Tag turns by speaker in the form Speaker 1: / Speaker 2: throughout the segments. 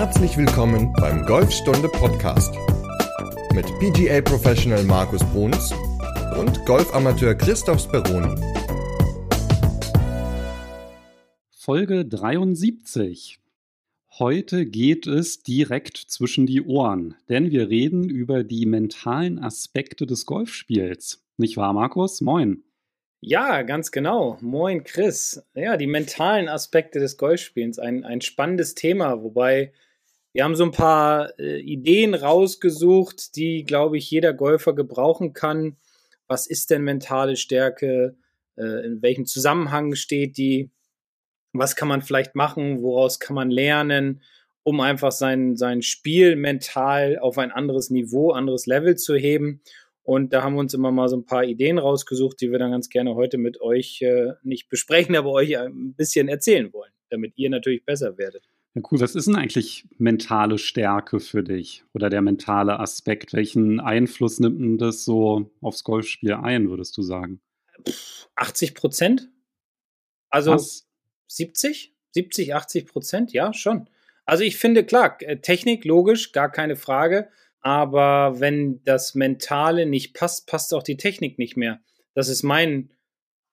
Speaker 1: Herzlich willkommen beim Golfstunde Podcast mit PGA Professional Markus Bruns und Golfamateur Christoph Speroni.
Speaker 2: Folge 73. Heute geht es direkt zwischen die Ohren, denn wir reden über die mentalen Aspekte des Golfspiels. Nicht wahr, Markus? Moin.
Speaker 3: Ja, ganz genau. Moin, Chris. Ja, die mentalen Aspekte des Golfspielens, ein, ein spannendes Thema, wobei wir haben so ein paar äh, Ideen rausgesucht, die, glaube ich, jeder Golfer gebrauchen kann. Was ist denn mentale Stärke? Äh, in welchem Zusammenhang steht die? Was kann man vielleicht machen? Woraus kann man lernen, um einfach sein, sein Spiel mental auf ein anderes Niveau, anderes Level zu heben? Und da haben wir uns immer mal so ein paar Ideen rausgesucht, die wir dann ganz gerne heute mit euch äh, nicht besprechen, aber euch ein bisschen erzählen wollen, damit ihr natürlich besser werdet.
Speaker 2: Ja, cool. Was ist denn eigentlich mentale Stärke für dich oder der mentale Aspekt? Welchen Einfluss nimmt denn das so aufs Golfspiel ein, würdest du sagen?
Speaker 3: 80 Prozent? Also Was? 70? 70, 80 Prozent? Ja, schon. Also ich finde, klar, äh, Technik, logisch, gar keine Frage. Aber wenn das Mentale nicht passt, passt auch die Technik nicht mehr. Das ist mein,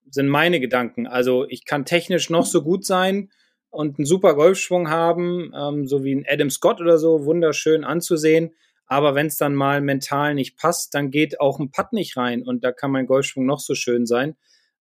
Speaker 3: sind meine Gedanken. Also ich kann technisch noch so gut sein und einen super Golfschwung haben, ähm, so wie ein Adam Scott oder so, wunderschön anzusehen. Aber wenn es dann mal mental nicht passt, dann geht auch ein Putt nicht rein und da kann mein Golfschwung noch so schön sein.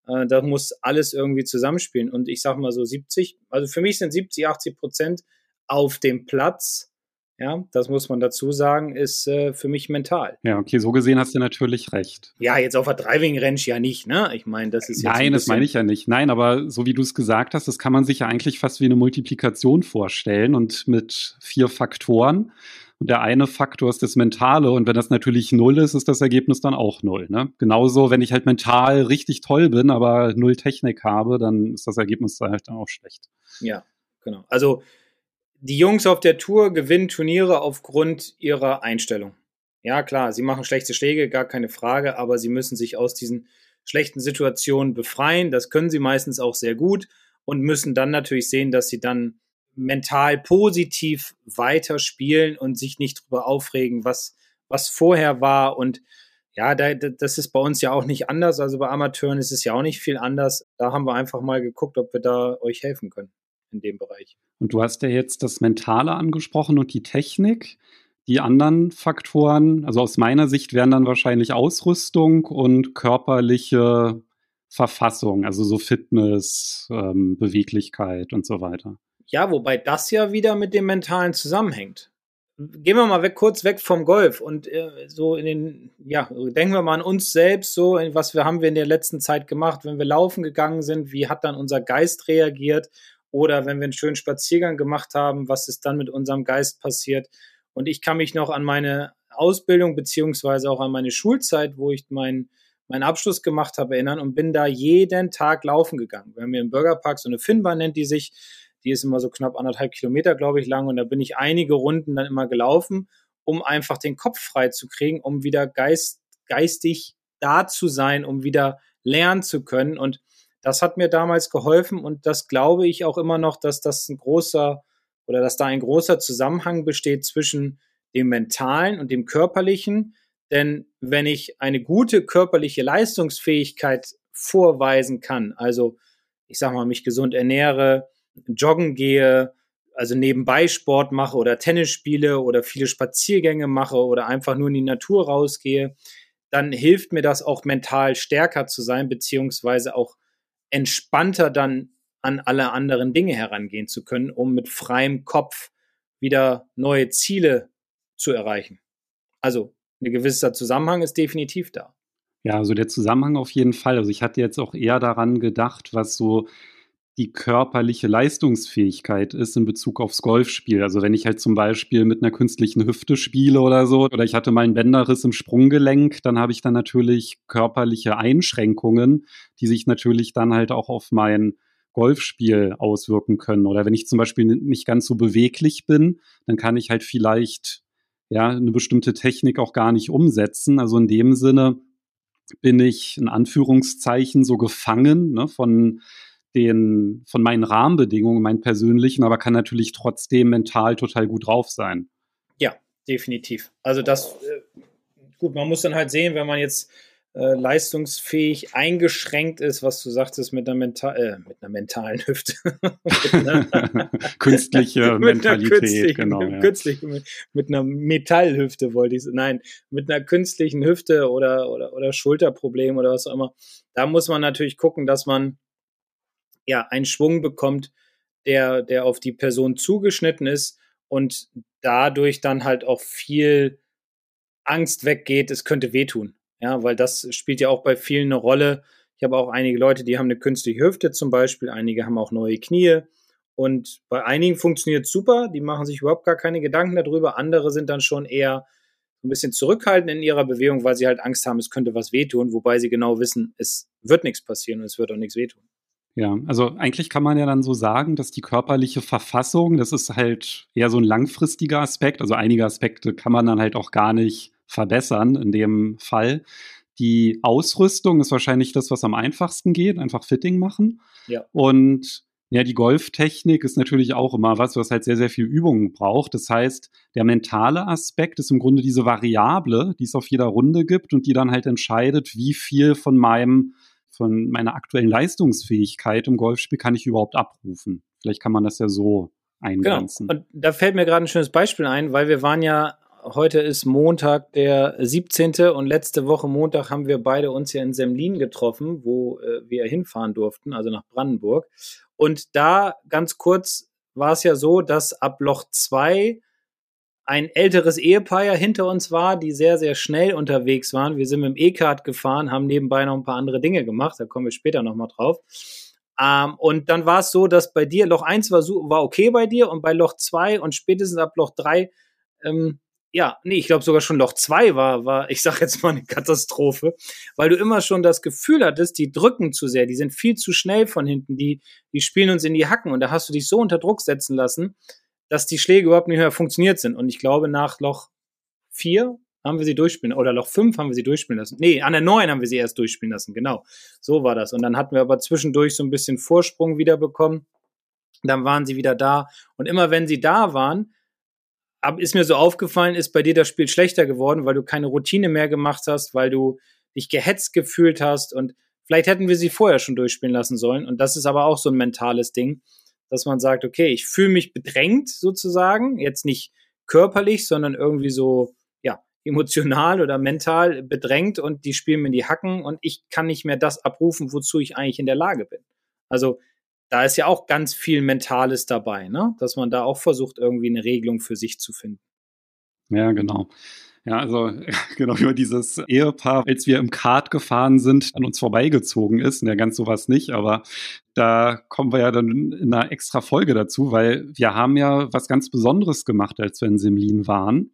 Speaker 3: Äh, da muss alles irgendwie zusammenspielen. Und ich sage mal so 70, also für mich sind 70, 80 Prozent auf dem Platz ja, das muss man dazu sagen, ist äh, für mich mental.
Speaker 2: Ja, okay, so gesehen hast du natürlich recht.
Speaker 3: Ja, jetzt auf der Driving Range ja nicht, ne? Ich meine, das ist
Speaker 2: jetzt Nein, das meine ich ja nicht. Nein, aber so wie du es gesagt hast, das kann man sich ja eigentlich fast wie eine Multiplikation vorstellen und mit vier Faktoren. Und der eine Faktor ist das Mentale. Und wenn das natürlich null ist, ist das Ergebnis dann auch null. Ne? Genauso, wenn ich halt mental richtig toll bin, aber null Technik habe, dann ist das Ergebnis halt dann auch schlecht.
Speaker 3: Ja, genau. Also die Jungs auf der Tour gewinnen Turniere aufgrund ihrer Einstellung. Ja, klar, sie machen schlechte Schläge, gar keine Frage, aber sie müssen sich aus diesen schlechten Situationen befreien. Das können sie meistens auch sehr gut und müssen dann natürlich sehen, dass sie dann mental positiv weiterspielen und sich nicht darüber aufregen, was, was vorher war. Und ja, da, das ist bei uns ja auch nicht anders. Also bei Amateuren ist es ja auch nicht viel anders. Da haben wir einfach mal geguckt, ob wir da euch helfen können in dem Bereich.
Speaker 2: Und du hast ja jetzt das Mentale angesprochen und die Technik. Die anderen Faktoren, also aus meiner Sicht, wären dann wahrscheinlich Ausrüstung und körperliche Verfassung, also so Fitness, ähm, Beweglichkeit und so weiter.
Speaker 3: Ja, wobei das ja wieder mit dem Mentalen zusammenhängt. Gehen wir mal weg, kurz weg vom Golf und äh, so in den, ja, denken wir mal an uns selbst, so, was wir haben wir in der letzten Zeit gemacht, wenn wir laufen gegangen sind, wie hat dann unser Geist reagiert oder wenn wir einen schönen Spaziergang gemacht haben, was ist dann mit unserem Geist passiert? Und ich kann mich noch an meine Ausbildung beziehungsweise auch an meine Schulzeit, wo ich meinen meinen Abschluss gemacht habe, erinnern und bin da jeden Tag laufen gegangen. Wir haben hier im Bürgerpark so eine Finnbahn, nennt die sich. Die ist immer so knapp anderthalb Kilometer, glaube ich, lang. Und da bin ich einige Runden dann immer gelaufen, um einfach den Kopf frei zu kriegen, um wieder geist, geistig da zu sein, um wieder lernen zu können. Und das hat mir damals geholfen und das glaube ich auch immer noch, dass das ein großer oder dass da ein großer Zusammenhang besteht zwischen dem mentalen und dem körperlichen. Denn wenn ich eine gute körperliche Leistungsfähigkeit vorweisen kann, also ich sag mal, mich gesund ernähre, joggen gehe, also nebenbei Sport mache oder Tennis spiele oder viele Spaziergänge mache oder einfach nur in die Natur rausgehe, dann hilft mir das auch mental stärker zu sein, beziehungsweise auch entspannter dann an alle anderen Dinge herangehen zu können, um mit freiem Kopf wieder neue Ziele zu erreichen. Also ein gewisser Zusammenhang ist definitiv da.
Speaker 2: Ja, also der Zusammenhang auf jeden Fall. Also ich hatte jetzt auch eher daran gedacht, was so die körperliche Leistungsfähigkeit ist in Bezug aufs Golfspiel. Also wenn ich halt zum Beispiel mit einer künstlichen Hüfte spiele oder so, oder ich hatte mal einen Bänderriss im Sprunggelenk, dann habe ich dann natürlich körperliche Einschränkungen, die sich natürlich dann halt auch auf mein Golfspiel auswirken können. Oder wenn ich zum Beispiel nicht ganz so beweglich bin, dann kann ich halt vielleicht ja eine bestimmte Technik auch gar nicht umsetzen. Also in dem Sinne bin ich in Anführungszeichen so gefangen ne, von den, von meinen Rahmenbedingungen, meinen persönlichen, aber kann natürlich trotzdem mental total gut drauf sein.
Speaker 3: Ja, definitiv. Also das, äh, gut, man muss dann halt sehen, wenn man jetzt äh, leistungsfähig eingeschränkt ist, was du sagtest, mit einer, mental, äh, mit einer mentalen Hüfte.
Speaker 2: Künstliche Mentalität, genau.
Speaker 3: Ja. Künstlich, mit, mit, einer Metallhüfte wollte ich sagen. Nein, mit einer künstlichen Hüfte oder, oder, oder Schulterproblem oder was auch immer. Da muss man natürlich gucken, dass man ja einen Schwung bekommt, der, der auf die Person zugeschnitten ist und dadurch dann halt auch viel Angst weggeht, es könnte wehtun. Ja, weil das spielt ja auch bei vielen eine Rolle. Ich habe auch einige Leute, die haben eine künstliche Hüfte zum Beispiel, einige haben auch neue Knie. Und bei einigen funktioniert es super, die machen sich überhaupt gar keine Gedanken darüber. Andere sind dann schon eher ein bisschen zurückhaltend in ihrer Bewegung, weil sie halt Angst haben, es könnte was wehtun, wobei sie genau wissen, es wird nichts passieren und es wird auch nichts wehtun.
Speaker 2: Ja, also eigentlich kann man ja dann so sagen, dass die körperliche Verfassung, das ist halt eher so ein langfristiger Aspekt. Also einige Aspekte kann man dann halt auch gar nicht verbessern in dem Fall. Die Ausrüstung ist wahrscheinlich das, was am einfachsten geht, einfach Fitting machen.
Speaker 3: Ja.
Speaker 2: Und ja, die Golftechnik ist natürlich auch immer was, was halt sehr, sehr viel Übung braucht. Das heißt, der mentale Aspekt ist im Grunde diese Variable, die es auf jeder Runde gibt und die dann halt entscheidet, wie viel von meinem von meiner aktuellen Leistungsfähigkeit im Golfspiel kann ich überhaupt abrufen. Vielleicht kann man das ja so eingrenzen.
Speaker 3: Genau. Und da fällt mir gerade ein schönes Beispiel ein, weil wir waren ja, heute ist Montag der 17. und letzte Woche Montag haben wir beide uns ja in Semlin getroffen, wo äh, wir hinfahren durften, also nach Brandenburg. Und da ganz kurz war es ja so, dass ab Loch 2 ein älteres Ehepaar ja hinter uns war, die sehr, sehr schnell unterwegs waren. Wir sind mit dem E-Card gefahren, haben nebenbei noch ein paar andere Dinge gemacht, da kommen wir später nochmal drauf. Ähm, und dann war es so, dass bei dir Loch 1 war, war okay bei dir und bei Loch 2 und spätestens ab Loch 3, ähm, ja, nee, ich glaube sogar schon Loch 2 war, war, ich sag jetzt mal eine Katastrophe, weil du immer schon das Gefühl hattest, die drücken zu sehr, die sind viel zu schnell von hinten, die, die spielen uns in die Hacken und da hast du dich so unter Druck setzen lassen, dass die Schläge überhaupt nicht mehr funktioniert sind. Und ich glaube, nach Loch 4 haben wir sie durchspielen, oder Loch 5 haben wir sie durchspielen lassen. Nee, an der 9 haben wir sie erst durchspielen lassen, genau. So war das. Und dann hatten wir aber zwischendurch so ein bisschen Vorsprung wieder bekommen. Dann waren sie wieder da. Und immer wenn sie da waren, ist mir so aufgefallen, ist bei dir das Spiel schlechter geworden, weil du keine Routine mehr gemacht hast, weil du dich gehetzt gefühlt hast und vielleicht hätten wir sie vorher schon durchspielen lassen sollen. Und das ist aber auch so ein mentales Ding dass man sagt, okay, ich fühle mich bedrängt sozusagen, jetzt nicht körperlich, sondern irgendwie so, ja, emotional oder mental bedrängt und die spielen mir die Hacken und ich kann nicht mehr das abrufen, wozu ich eigentlich in der Lage bin. Also da ist ja auch ganz viel Mentales dabei, ne? dass man da auch versucht, irgendwie eine Regelung für sich zu finden.
Speaker 2: Ja, genau. Ja, also genau über dieses Ehepaar, als wir im Kart gefahren sind, an uns vorbeigezogen ist. Ja, ganz sowas nicht, aber da kommen wir ja dann in einer extra Folge dazu, weil wir haben ja was ganz Besonderes gemacht, als wir in Semlin waren.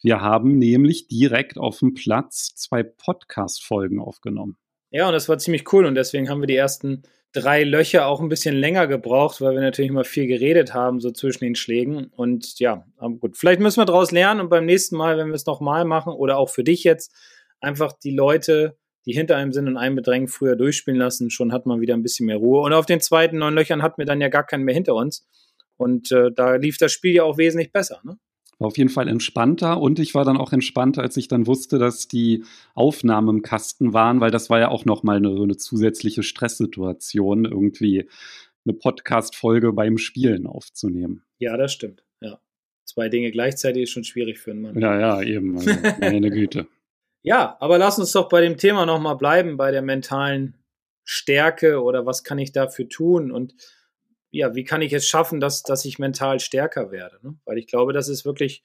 Speaker 2: Wir haben nämlich direkt auf dem Platz zwei Podcast-Folgen aufgenommen.
Speaker 3: Ja, und das war ziemlich cool und deswegen haben wir die ersten drei Löcher auch ein bisschen länger gebraucht, weil wir natürlich immer viel geredet haben, so zwischen den Schlägen. Und ja, aber gut, vielleicht müssen wir daraus lernen und beim nächsten Mal, wenn wir es nochmal machen, oder auch für dich jetzt, einfach die Leute, die hinter einem sind und einen bedrängen, früher durchspielen lassen. Schon hat man wieder ein bisschen mehr Ruhe. Und auf den zweiten neun Löchern hatten wir dann ja gar keinen mehr hinter uns. Und äh, da lief das Spiel ja auch wesentlich besser. Ne?
Speaker 2: War auf jeden Fall entspannter und ich war dann auch entspannter, als ich dann wusste, dass die Aufnahmen im Kasten waren, weil das war ja auch nochmal eine, eine zusätzliche Stresssituation, irgendwie eine Podcast-Folge beim Spielen aufzunehmen.
Speaker 3: Ja, das stimmt. Ja. Zwei Dinge gleichzeitig ist schon schwierig für einen Mann.
Speaker 2: Ja, ja, eben. Also, meine Güte.
Speaker 3: Ja, aber lass uns doch bei dem Thema nochmal bleiben, bei der mentalen Stärke oder was kann ich dafür tun und ja, wie kann ich es schaffen, dass, dass ich mental stärker werde? Ne? Weil ich glaube, das ist wirklich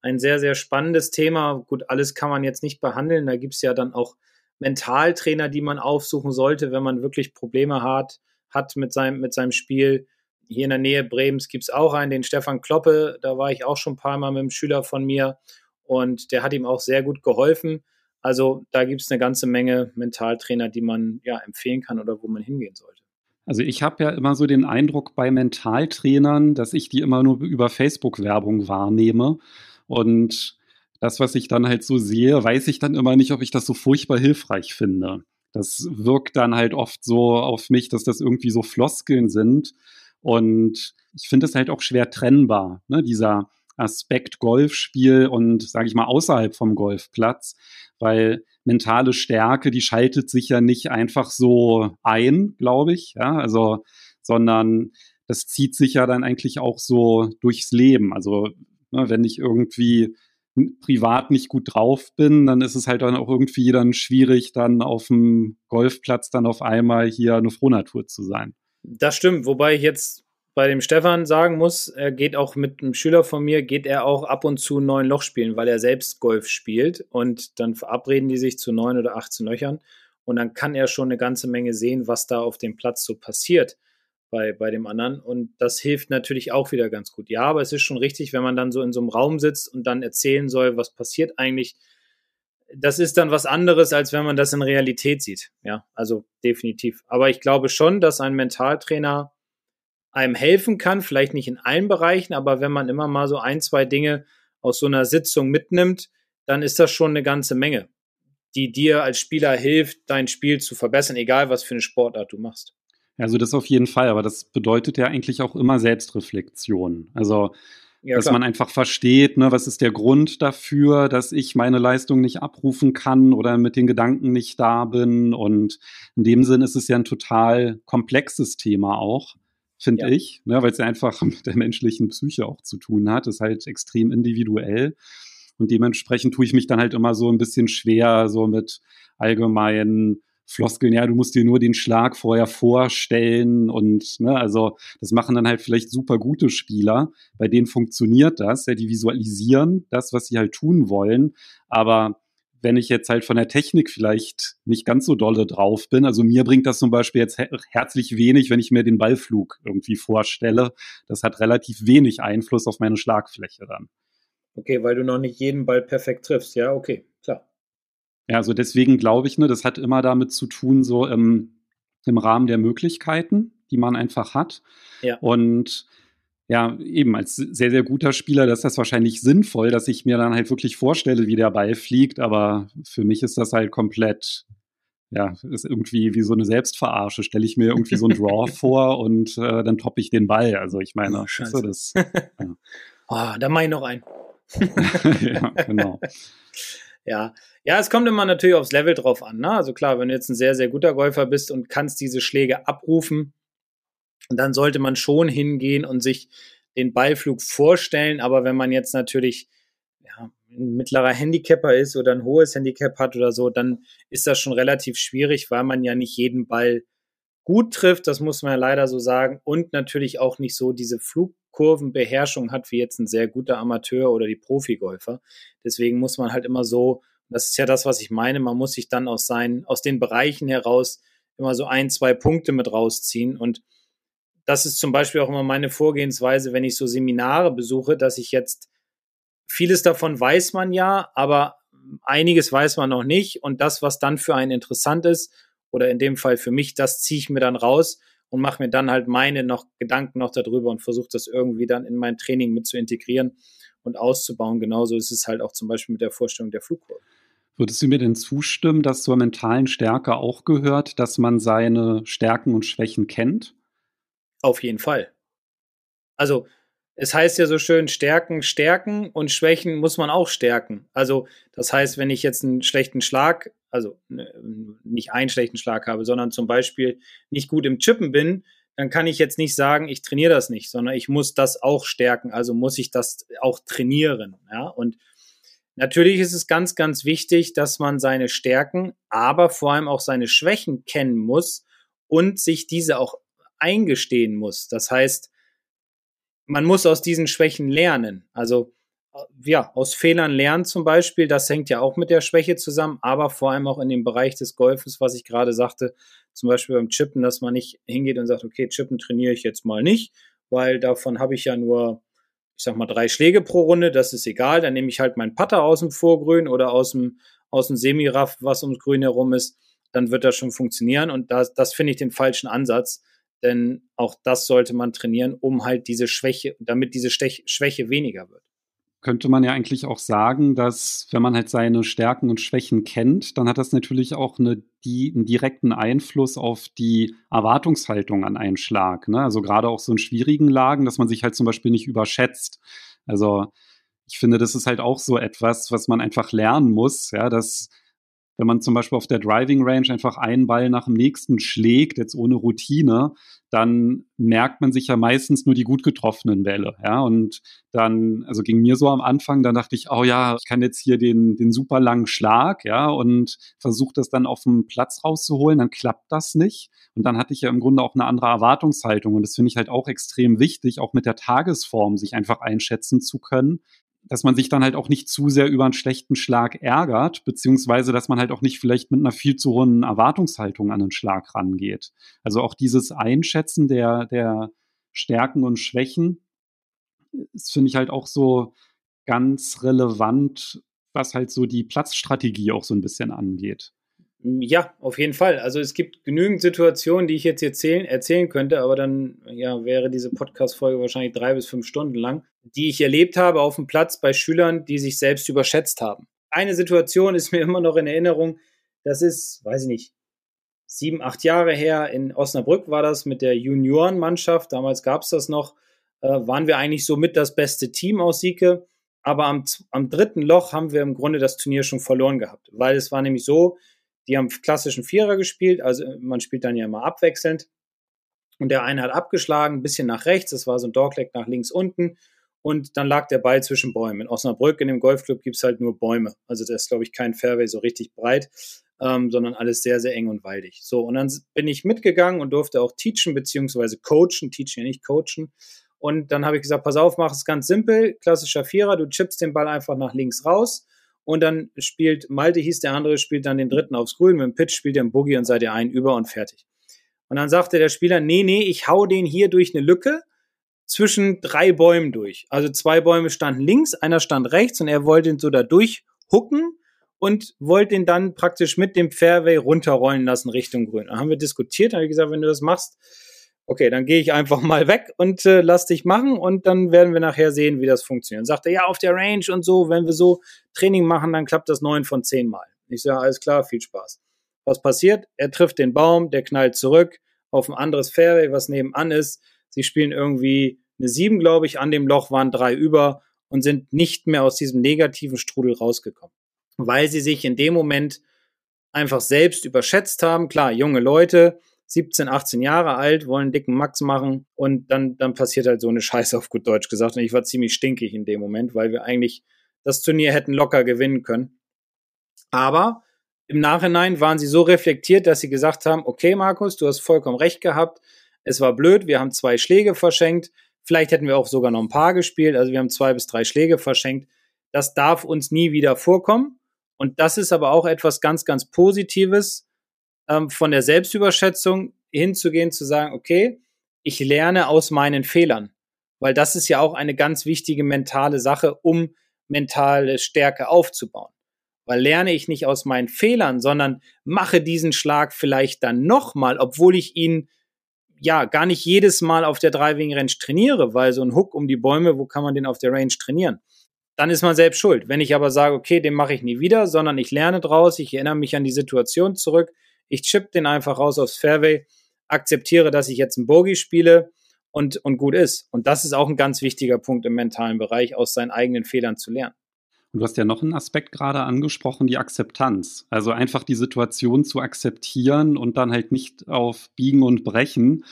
Speaker 3: ein sehr, sehr spannendes Thema. Gut, alles kann man jetzt nicht behandeln. Da gibt es ja dann auch Mentaltrainer, die man aufsuchen sollte, wenn man wirklich Probleme hat, hat mit seinem, mit seinem Spiel. Hier in der Nähe Bremens gibt es auch einen, den Stefan Kloppe. Da war ich auch schon ein paar Mal mit einem Schüler von mir und der hat ihm auch sehr gut geholfen. Also da gibt es eine ganze Menge Mentaltrainer, die man ja empfehlen kann oder wo man hingehen sollte.
Speaker 2: Also ich habe ja immer so den Eindruck bei Mentaltrainern, dass ich die immer nur über Facebook-Werbung wahrnehme. Und das, was ich dann halt so sehe, weiß ich dann immer nicht, ob ich das so furchtbar hilfreich finde. das wirkt dann halt oft so auf mich, dass das irgendwie so Floskeln sind. Und ich finde es halt auch schwer trennbar, ne? dieser Aspekt Golfspiel und, sage ich mal, außerhalb vom Golfplatz, weil mentale Stärke, die schaltet sich ja nicht einfach so ein, glaube ich, ja, also, sondern das zieht sich ja dann eigentlich auch so durchs Leben. Also, ne, wenn ich irgendwie privat nicht gut drauf bin, dann ist es halt dann auch irgendwie dann schwierig, dann auf dem Golfplatz dann auf einmal hier eine Frohnatur zu sein.
Speaker 3: Das stimmt, wobei ich jetzt bei dem Stefan sagen muss, er geht auch mit einem Schüler von mir, geht er auch ab und zu neun Loch spielen, weil er selbst Golf spielt und dann verabreden die sich zu neun oder 18 Löchern und dann kann er schon eine ganze Menge sehen, was da auf dem Platz so passiert bei, bei dem anderen und das hilft natürlich auch wieder ganz gut. Ja, aber es ist schon richtig, wenn man dann so in so einem Raum sitzt und dann erzählen soll, was passiert eigentlich, das ist dann was anderes, als wenn man das in Realität sieht. Ja, also definitiv. Aber ich glaube schon, dass ein Mentaltrainer einem helfen kann, vielleicht nicht in allen Bereichen, aber wenn man immer mal so ein, zwei Dinge aus so einer Sitzung mitnimmt, dann ist das schon eine ganze Menge, die dir als Spieler hilft, dein Spiel zu verbessern, egal was für eine Sportart du machst.
Speaker 2: Also das auf jeden Fall, aber das bedeutet ja eigentlich auch immer Selbstreflexion. Also ja, dass man einfach versteht, ne, was ist der Grund dafür, dass ich meine Leistung nicht abrufen kann oder mit den Gedanken nicht da bin. Und in dem Sinn ist es ja ein total komplexes Thema auch finde ja. ich, ne, weil es ja einfach mit der menschlichen Psyche auch zu tun hat. Das ist halt extrem individuell. Und dementsprechend tue ich mich dann halt immer so ein bisschen schwer, so mit allgemeinen Floskeln, ja, du musst dir nur den Schlag vorher vorstellen und, ne, also das machen dann halt vielleicht super gute Spieler, bei denen funktioniert das, ja, die visualisieren das, was sie halt tun wollen, aber wenn ich jetzt halt von der Technik vielleicht nicht ganz so dolle drauf bin. Also mir bringt das zum Beispiel jetzt her herzlich wenig, wenn ich mir den Ballflug irgendwie vorstelle. Das hat relativ wenig Einfluss auf meine Schlagfläche dann.
Speaker 3: Okay, weil du noch nicht jeden Ball perfekt triffst. Ja, okay, klar.
Speaker 2: Ja, also deswegen glaube ich, ne, das hat immer damit zu tun, so im, im Rahmen der Möglichkeiten, die man einfach hat. Ja. Und ja, eben als sehr, sehr guter Spieler, das ist das wahrscheinlich sinnvoll, dass ich mir dann halt wirklich vorstelle, wie der Ball fliegt, aber für mich ist das halt komplett, ja, ist irgendwie wie so eine Selbstverarsche. Stelle ich mir irgendwie so ein Draw vor und äh, dann toppe ich den Ball. Also ich meine, oh,
Speaker 3: Scheiße. das. Ja. oh, da mache ich noch ein.
Speaker 2: ja, genau.
Speaker 3: Ja. ja, es kommt immer natürlich aufs Level drauf an. Ne? Also klar, wenn du jetzt ein sehr, sehr guter Golfer bist und kannst diese Schläge abrufen, dann sollte man schon hingehen und sich den Ballflug vorstellen. Aber wenn man jetzt natürlich ja, ein mittlerer Handicapper ist oder ein hohes Handicap hat oder so, dann ist das schon relativ schwierig, weil man ja nicht jeden Ball gut trifft. Das muss man ja leider so sagen. Und natürlich auch nicht so diese Flugkurvenbeherrschung hat wie jetzt ein sehr guter Amateur oder die Profigolfer. Deswegen muss man halt immer so, das ist ja das, was ich meine, man muss sich dann aus seinen, aus den Bereichen heraus immer so ein, zwei Punkte mit rausziehen und das ist zum Beispiel auch immer meine Vorgehensweise, wenn ich so Seminare besuche, dass ich jetzt vieles davon weiß man ja, aber einiges weiß man noch nicht. Und das, was dann für einen interessant ist, oder in dem Fall für mich, das ziehe ich mir dann raus und mache mir dann halt meine noch Gedanken noch darüber und versuche das irgendwie dann in mein Training mit zu integrieren und auszubauen. Genauso ist es halt auch zum Beispiel mit der Vorstellung der Flugkurve.
Speaker 2: Würdest du mir denn zustimmen, dass zur mentalen Stärke auch gehört, dass man seine Stärken und Schwächen kennt?
Speaker 3: Auf jeden Fall. Also, es heißt ja so schön, Stärken, Stärken und Schwächen muss man auch stärken. Also, das heißt, wenn ich jetzt einen schlechten Schlag, also ne, nicht einen schlechten Schlag habe, sondern zum Beispiel nicht gut im Chippen bin, dann kann ich jetzt nicht sagen, ich trainiere das nicht, sondern ich muss das auch stärken. Also muss ich das auch trainieren. Ja, und natürlich ist es ganz, ganz wichtig, dass man seine Stärken, aber vor allem auch seine Schwächen kennen muss und sich diese auch eingestehen muss. Das heißt, man muss aus diesen Schwächen lernen. Also äh, ja, aus Fehlern lernen zum Beispiel, das hängt ja auch mit der Schwäche zusammen, aber vor allem auch in dem Bereich des Golfes, was ich gerade sagte, zum Beispiel beim Chippen, dass man nicht hingeht und sagt, okay, Chippen trainiere ich jetzt mal nicht, weil davon habe ich ja nur, ich sag mal, drei Schläge pro Runde, das ist egal, dann nehme ich halt meinen Putter aus dem Vorgrün oder aus dem, aus dem Semiraff, was ums Grün herum ist, dann wird das schon funktionieren und das, das finde ich den falschen Ansatz, denn auch das sollte man trainieren, um halt diese Schwäche, damit diese Stech Schwäche weniger wird.
Speaker 2: könnte man ja eigentlich auch sagen, dass wenn man halt seine Stärken und Schwächen kennt, dann hat das natürlich auch eine, die, einen direkten Einfluss auf die Erwartungshaltung an einen Schlag. Ne? Also gerade auch so in schwierigen Lagen, dass man sich halt zum Beispiel nicht überschätzt. Also ich finde, das ist halt auch so etwas, was man einfach lernen muss, ja, dass wenn man zum Beispiel auf der Driving Range einfach einen Ball nach dem nächsten schlägt, jetzt ohne Routine, dann merkt man sich ja meistens nur die gut getroffenen Bälle. Ja, und dann, also ging mir so am Anfang, dann dachte ich, oh ja, ich kann jetzt hier den, den super langen Schlag, ja, und versuche das dann auf dem Platz rauszuholen, dann klappt das nicht. Und dann hatte ich ja im Grunde auch eine andere Erwartungshaltung. Und das finde ich halt auch extrem wichtig, auch mit der Tagesform sich einfach einschätzen zu können dass man sich dann halt auch nicht zu sehr über einen schlechten Schlag ärgert, beziehungsweise dass man halt auch nicht vielleicht mit einer viel zu hohen Erwartungshaltung an den Schlag rangeht. Also auch dieses Einschätzen der, der Stärken und Schwächen ist, finde ich halt auch so ganz relevant, was halt so die Platzstrategie auch so ein bisschen angeht.
Speaker 3: Ja, auf jeden Fall. Also es gibt genügend Situationen, die ich jetzt erzählen, erzählen könnte, aber dann ja, wäre diese Podcast-Folge wahrscheinlich drei bis fünf Stunden lang, die ich erlebt habe auf dem Platz bei Schülern, die sich selbst überschätzt haben. Eine Situation ist mir immer noch in Erinnerung, das ist, weiß ich nicht, sieben, acht Jahre her, in Osnabrück war das mit der Juniorenmannschaft, damals gab es das noch, äh, waren wir eigentlich so mit das beste Team aus Sieke. Aber am, am dritten Loch haben wir im Grunde das Turnier schon verloren gehabt, weil es war nämlich so, die haben klassischen Vierer gespielt, also man spielt dann ja immer abwechselnd. Und der eine hat abgeschlagen, ein bisschen nach rechts, das war so ein Dogleg nach links unten. Und dann lag der Ball zwischen Bäumen. In Osnabrück, in dem Golfclub, gibt es halt nur Bäume. Also da ist, glaube ich, kein Fairway so richtig breit, ähm, sondern alles sehr, sehr eng und waldig. So, und dann bin ich mitgegangen und durfte auch teachen, beziehungsweise coachen, teachen ja nicht coachen. Und dann habe ich gesagt, pass auf, mach es ganz simpel, klassischer Vierer, du chippst den Ball einfach nach links raus und dann spielt Malte hieß der andere, spielt dann den dritten aufs Grün, mit dem Pitch spielt er einen Boogie und seid ihr ein über und fertig. Und dann sagte der Spieler, nee, nee, ich hau den hier durch eine Lücke zwischen drei Bäumen durch. Also zwei Bäume standen links, einer stand rechts und er wollte ihn so da durchhucken und wollte ihn dann praktisch mit dem Fairway runterrollen lassen Richtung Grün. Dann haben wir diskutiert, habe ich gesagt, wenn du das machst, okay, dann gehe ich einfach mal weg und äh, lass dich machen und dann werden wir nachher sehen, wie das funktioniert. Und sagte, ja, auf der Range und so, wenn wir so Training machen, dann klappt das neun von zehn Mal. Ich sage, alles klar, viel Spaß. Was passiert? Er trifft den Baum, der knallt zurück auf ein anderes Fairway, was nebenan ist. Sie spielen irgendwie eine sieben, glaube ich, an dem Loch waren drei über und sind nicht mehr aus diesem negativen Strudel rausgekommen, weil sie sich in dem Moment einfach selbst überschätzt haben. Klar, junge Leute, 17, 18 Jahre alt, wollen dicken Max machen und dann, dann passiert halt so eine Scheiße auf gut Deutsch gesagt. Und ich war ziemlich stinkig in dem Moment, weil wir eigentlich das Turnier hätten locker gewinnen können. Aber im Nachhinein waren sie so reflektiert, dass sie gesagt haben, okay, Markus, du hast vollkommen recht gehabt. Es war blöd, wir haben zwei Schläge verschenkt. Vielleicht hätten wir auch sogar noch ein paar gespielt. Also wir haben zwei bis drei Schläge verschenkt. Das darf uns nie wieder vorkommen. Und das ist aber auch etwas ganz, ganz Positives, ähm, von der Selbstüberschätzung hinzugehen, zu sagen, okay, ich lerne aus meinen Fehlern. Weil das ist ja auch eine ganz wichtige mentale Sache, um mentale Stärke aufzubauen. Weil lerne ich nicht aus meinen Fehlern, sondern mache diesen Schlag vielleicht dann nochmal, obwohl ich ihn ja gar nicht jedes Mal auf der Driving Range trainiere, weil so ein Hook um die Bäume, wo kann man den auf der Range trainieren? Dann ist man selbst schuld. Wenn ich aber sage, okay, den mache ich nie wieder, sondern ich lerne draus, ich erinnere mich an die Situation zurück, ich chip den einfach raus aufs Fairway, akzeptiere, dass ich jetzt einen Bogey spiele und, und gut ist. Und das ist auch ein ganz wichtiger Punkt im mentalen Bereich, aus seinen eigenen Fehlern zu lernen.
Speaker 2: Und du hast ja noch einen Aspekt gerade angesprochen, die Akzeptanz. Also einfach die Situation zu akzeptieren und dann halt nicht auf Biegen und Brechen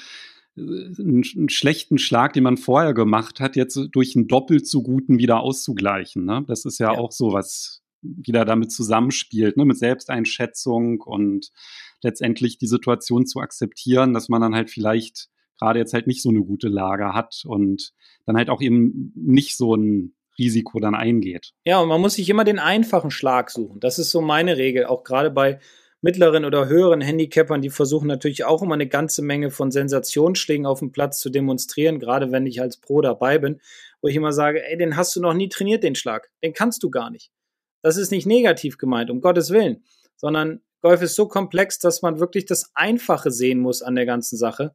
Speaker 2: äh, einen, einen schlechten Schlag, den man vorher gemacht hat, jetzt durch einen doppelt so guten wieder auszugleichen. Ne? Das ist ja, ja. auch so was wieder damit zusammenspielt, ne? mit Selbsteinschätzung und letztendlich die Situation zu akzeptieren, dass man dann halt vielleicht gerade jetzt halt nicht so eine gute Lage hat und dann halt auch eben nicht so ein Risiko dann eingeht.
Speaker 3: Ja, und man muss sich immer den einfachen Schlag suchen. Das ist so meine Regel, auch gerade bei mittleren oder höheren Handicappern, die versuchen natürlich auch immer eine ganze Menge von Sensationsschlägen auf dem Platz zu demonstrieren, gerade wenn ich als Pro dabei bin, wo ich immer sage, ey, den hast du noch nie trainiert, den Schlag. Den kannst du gar nicht. Das ist nicht negativ gemeint, um Gottes Willen, sondern Golf ist so komplex, dass man wirklich das Einfache sehen muss an der ganzen Sache,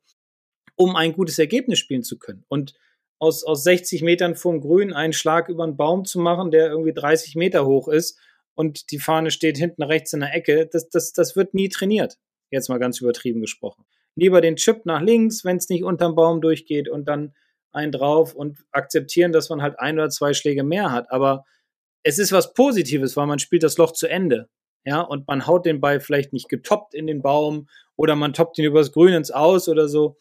Speaker 3: um ein gutes Ergebnis spielen zu können. Und aus, aus 60 Metern vom Grün einen Schlag über einen Baum zu machen, der irgendwie 30 Meter hoch ist und die Fahne steht hinten rechts in der Ecke, das, das, das wird nie trainiert. Jetzt mal ganz übertrieben gesprochen. Lieber den Chip nach links, wenn es nicht unterm Baum durchgeht und dann einen drauf und akzeptieren, dass man halt ein oder zwei Schläge mehr hat. Aber es ist was Positives, weil man spielt das Loch zu Ende. Ja, und man haut den Ball vielleicht nicht getoppt in den Baum oder man toppt ihn übers Grün ins Aus oder so.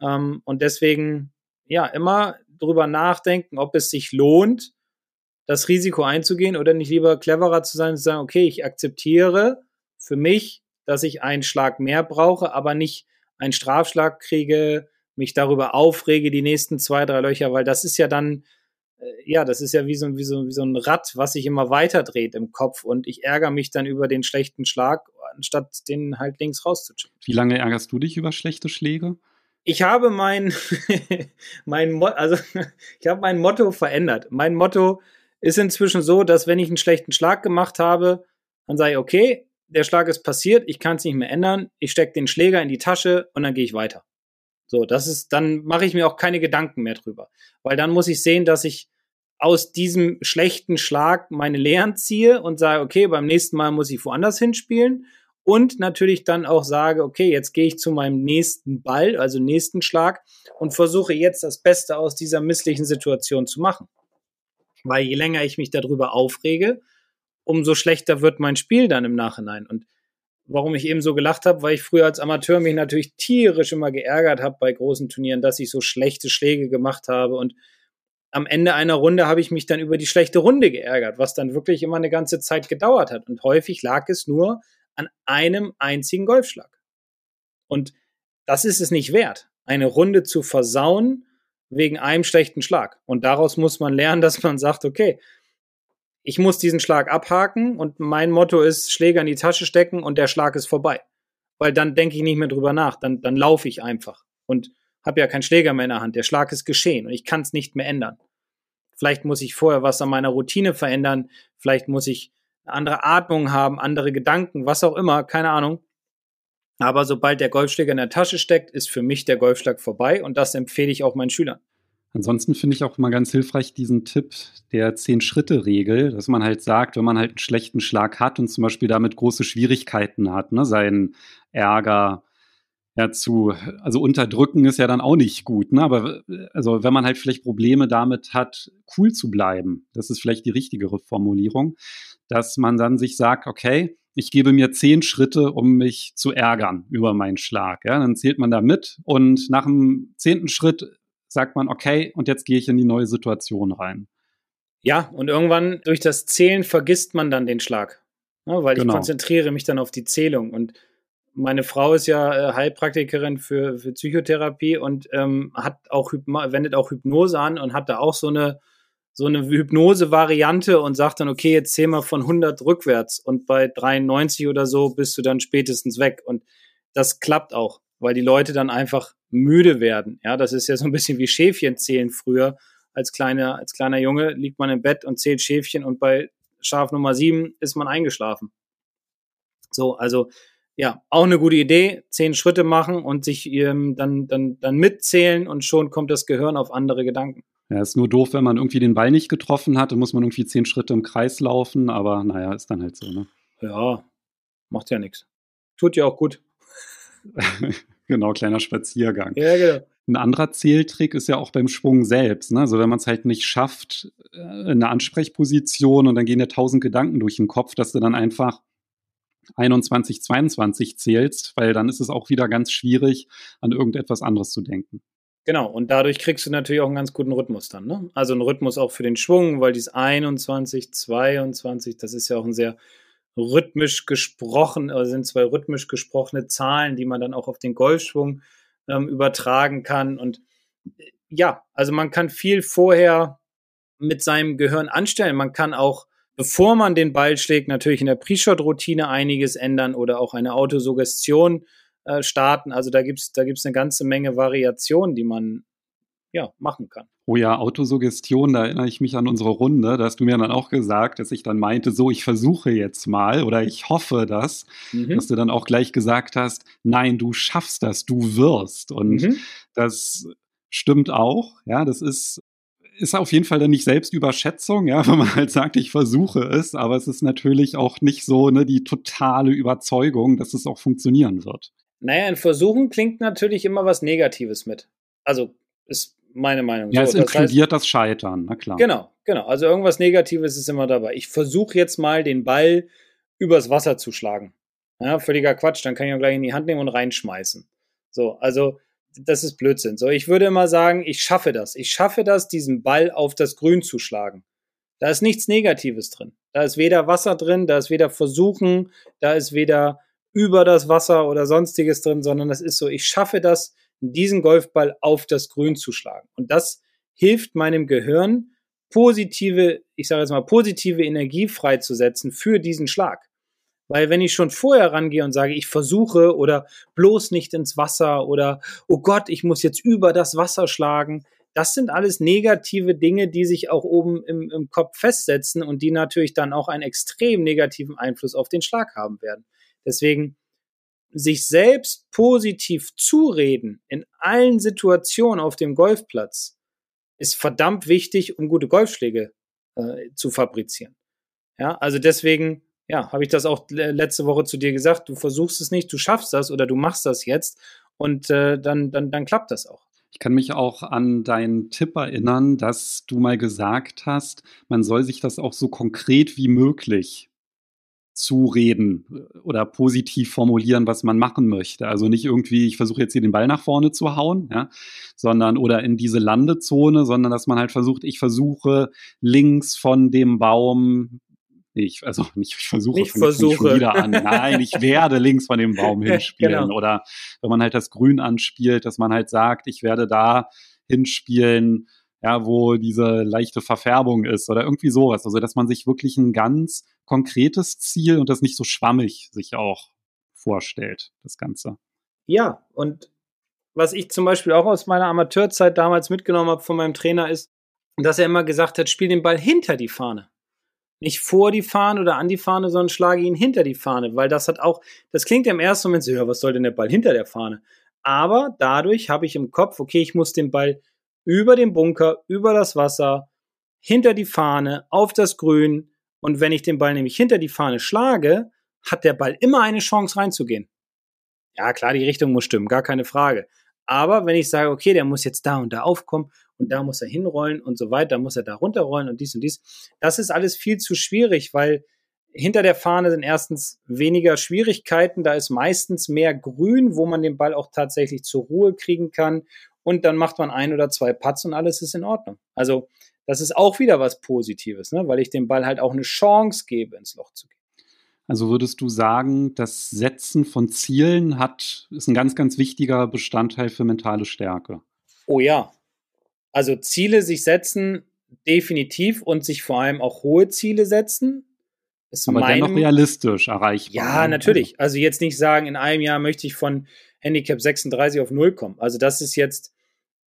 Speaker 3: Ähm, und deswegen, ja, immer drüber nachdenken, ob es sich lohnt, das Risiko einzugehen oder nicht lieber cleverer zu sein und zu sagen, okay, ich akzeptiere für mich, dass ich einen Schlag mehr brauche, aber nicht einen Strafschlag kriege, mich darüber aufrege, die nächsten zwei, drei Löcher, weil das ist ja dann, ja, das ist ja wie so, wie, so, wie so ein Rad, was sich immer weiter dreht im Kopf und ich ärgere mich dann über den schlechten Schlag, anstatt den halt links rauszuchippen.
Speaker 2: Wie lange ärgerst du dich über schlechte Schläge?
Speaker 3: Ich habe mein, mein, Mo also ich habe mein Motto verändert. Mein Motto ist inzwischen so, dass wenn ich einen schlechten Schlag gemacht habe, dann sage ich, okay, der Schlag ist passiert, ich kann es nicht mehr ändern, ich stecke den Schläger in die Tasche und dann gehe ich weiter. So, das ist, dann mache ich mir auch keine Gedanken mehr drüber. Weil dann muss ich sehen, dass ich aus diesem schlechten Schlag meine Lehren ziehe und sage, okay, beim nächsten Mal muss ich woanders hinspielen. Und natürlich dann auch sage, okay, jetzt gehe ich zu meinem nächsten Ball, also nächsten Schlag und versuche jetzt das Beste aus dieser misslichen Situation zu machen. Weil je länger ich mich darüber aufrege, umso schlechter wird mein Spiel dann im Nachhinein. Und warum ich eben so gelacht habe, weil ich früher als Amateur mich natürlich tierisch immer geärgert habe bei großen Turnieren, dass ich so schlechte Schläge gemacht habe und am Ende einer Runde habe ich mich dann über die schlechte Runde geärgert, was dann wirklich immer eine ganze Zeit gedauert hat. Und häufig lag es nur an einem einzigen Golfschlag. Und das ist es nicht wert, eine Runde zu versauen wegen einem schlechten Schlag. Und daraus muss man lernen, dass man sagt, okay, ich muss diesen Schlag abhaken und mein Motto ist, Schläger in die Tasche stecken und der Schlag ist vorbei. Weil dann denke ich nicht mehr drüber nach, dann, dann laufe ich einfach und habe ja keinen Schläger mehr in der Hand. Der Schlag ist geschehen und ich kann es nicht mehr ändern. Vielleicht muss ich vorher was an meiner Routine verändern, vielleicht muss ich eine andere Atmung haben, andere Gedanken, was auch immer, keine Ahnung. Aber sobald der Golfschläger in der Tasche steckt, ist für mich der Golfschlag vorbei und das empfehle ich auch meinen Schülern.
Speaker 2: Ansonsten finde ich auch mal ganz hilfreich diesen Tipp der Zehn-Schritte-Regel, dass man halt sagt, wenn man halt einen schlechten Schlag hat und zum Beispiel damit große Schwierigkeiten hat, ne, seinen Ärger ja zu, also unterdrücken ist ja dann auch nicht gut, ne? Aber also wenn man halt vielleicht Probleme damit hat, cool zu bleiben, das ist vielleicht die richtigere Formulierung, dass man dann sich sagt, okay, ich gebe mir zehn Schritte, um mich zu ärgern über meinen Schlag. Ja, dann zählt man da mit und nach dem zehnten Schritt sagt man, okay, und jetzt gehe ich in die neue Situation rein.
Speaker 3: Ja, und irgendwann durch das Zählen vergisst man dann den Schlag. Ne, weil genau. ich konzentriere mich dann auf die Zählung. Und meine Frau ist ja äh, Heilpraktikerin für, für Psychotherapie und ähm, hat auch wendet auch Hypnose an und hat da auch so eine so eine Hypnose-Variante und sagt dann, okay, jetzt zähl mal von 100 rückwärts und bei 93 oder so bist du dann spätestens weg. Und das klappt auch, weil die Leute dann einfach müde werden. Ja, das ist ja so ein bisschen wie Schäfchen zählen früher. Als kleiner, als kleiner Junge liegt man im Bett und zählt Schäfchen und bei Schaf Nummer sieben ist man eingeschlafen. So, also ja, auch eine gute Idee. Zehn Schritte machen und sich ähm, dann, dann, dann mitzählen und schon kommt das Gehirn auf andere Gedanken.
Speaker 2: Ja, ist nur doof, wenn man irgendwie den Ball nicht getroffen hat, dann muss man irgendwie zehn Schritte im Kreis laufen, aber naja, ist dann halt so, ne?
Speaker 3: Ja, macht ja nichts. Tut ja auch gut.
Speaker 2: genau, kleiner Spaziergang. Ja, genau. Ein anderer Zähltrick ist ja auch beim Schwung selbst. Ne? Also wenn man es halt nicht schafft, äh, in eine Ansprechposition und dann gehen ja tausend Gedanken durch den Kopf, dass du dann einfach 21, 22 zählst, weil dann ist es auch wieder ganz schwierig, an irgendetwas anderes zu denken.
Speaker 3: Genau, und dadurch kriegst du natürlich auch einen ganz guten Rhythmus dann. Ne? Also einen Rhythmus auch für den Schwung, weil dieses 21, 22, das ist ja auch ein sehr rhythmisch gesprochen, also sind zwei rhythmisch gesprochene Zahlen, die man dann auch auf den Golfschwung ähm, übertragen kann. Und äh, ja, also man kann viel vorher mit seinem Gehirn anstellen. Man kann auch, bevor man den Ball schlägt, natürlich in der Pre-Shot-Routine einiges ändern oder auch eine Autosuggestion äh, starten. Also da gibt's da gibt's eine ganze Menge Variationen, die man ja, machen kann.
Speaker 2: Oh ja, Autosuggestion, da erinnere ich mich an unsere Runde. Da hast du mir dann auch gesagt, dass ich dann meinte, so, ich versuche jetzt mal oder ich hoffe das, mhm. dass du dann auch gleich gesagt hast, nein, du schaffst das, du wirst. Und mhm. das stimmt auch. Ja, das ist ist auf jeden Fall dann nicht Selbstüberschätzung, ja, wenn man halt sagt, ich versuche es, aber es ist natürlich auch nicht so ne, die totale Überzeugung, dass es auch funktionieren wird.
Speaker 3: Naja, ein Versuchen klingt natürlich immer was Negatives mit. Also ist meine Meinung.
Speaker 2: Ja, so, es inkludiert das, heißt, das Scheitern, na klar.
Speaker 3: Genau, genau. Also irgendwas Negatives ist immer dabei. Ich versuche jetzt mal den Ball übers Wasser zu schlagen. Ja, völliger Quatsch, dann kann ich ihn gleich in die Hand nehmen und reinschmeißen. So, also das ist Blödsinn. So, ich würde immer sagen, ich schaffe das. Ich schaffe das, diesen Ball auf das Grün zu schlagen. Da ist nichts Negatives drin. Da ist weder Wasser drin, da ist weder Versuchen, da ist weder über das Wasser oder sonstiges drin, sondern das ist so, ich schaffe das, diesen Golfball auf das Grün zu schlagen. Und das hilft meinem Gehirn, positive, ich sage jetzt mal, positive Energie freizusetzen für diesen Schlag. Weil wenn ich schon vorher rangehe und sage, ich versuche oder bloß nicht ins Wasser oder oh Gott, ich muss jetzt über das Wasser schlagen, das sind alles negative Dinge, die sich auch oben im, im Kopf festsetzen und die natürlich dann auch einen extrem negativen Einfluss auf den Schlag haben werden. Deswegen sich selbst positiv zureden in allen Situationen auf dem Golfplatz ist verdammt wichtig, um gute Golfschläge äh, zu fabrizieren. Ja, also deswegen ja, habe ich das auch letzte Woche zu dir gesagt, du versuchst es nicht, du schaffst das oder du machst das jetzt und äh, dann, dann, dann klappt das auch.
Speaker 2: Ich kann mich auch an deinen Tipp erinnern, dass du mal gesagt hast, man soll sich das auch so konkret wie möglich zureden äh, oder positiv formulieren, was man machen möchte. Also nicht irgendwie, ich versuche jetzt hier den Ball nach vorne zu hauen, ja, sondern oder in diese Landezone, sondern dass man halt versucht, ich versuche links von dem Baum ich, also nicht ich versuche,
Speaker 3: ich versuche.
Speaker 2: Wieder an. Nein, ich werde links von dem Baum hinspielen. genau. Oder wenn man halt das Grün anspielt, dass man halt sagt, ich werde da hinspielen, ja, wo diese leichte Verfärbung ist oder irgendwie sowas. Also, dass man sich wirklich ein ganz konkretes Ziel und das nicht so schwammig sich auch vorstellt, das Ganze.
Speaker 3: Ja, und was ich zum Beispiel auch aus meiner Amateurzeit damals mitgenommen habe von meinem Trainer ist, dass er immer gesagt hat, spiel den Ball hinter die Fahne nicht vor die Fahne oder an die Fahne, sondern schlage ihn hinter die Fahne, weil das hat auch, das klingt im ersten Moment so, ja, was soll denn der Ball hinter der Fahne? Aber dadurch habe ich im Kopf, okay, ich muss den Ball über den Bunker, über das Wasser, hinter die Fahne, auf das Grün. Und wenn ich den Ball nämlich hinter die Fahne schlage, hat der Ball immer eine Chance reinzugehen. Ja, klar, die Richtung muss stimmen, gar keine Frage. Aber wenn ich sage, okay, der muss jetzt da und da aufkommen und da muss er hinrollen und so weiter, muss er da runterrollen und dies und dies, das ist alles viel zu schwierig, weil hinter der Fahne sind erstens weniger Schwierigkeiten, da ist meistens mehr Grün, wo man den Ball auch tatsächlich zur Ruhe kriegen kann und dann macht man ein oder zwei Putts und alles ist in Ordnung. Also das ist auch wieder was Positives, ne? weil ich dem Ball halt auch eine Chance gebe, ins Loch zu gehen.
Speaker 2: Also würdest du sagen, das Setzen von Zielen hat, ist ein ganz, ganz wichtiger Bestandteil für mentale Stärke?
Speaker 3: Oh ja. Also Ziele sich setzen, definitiv und sich vor allem auch hohe Ziele setzen.
Speaker 2: Ist Aber meinem, dennoch realistisch erreichbar.
Speaker 3: Ja, ne? natürlich. Also jetzt nicht sagen, in einem Jahr möchte ich von Handicap 36 auf 0 kommen. Also das ist jetzt,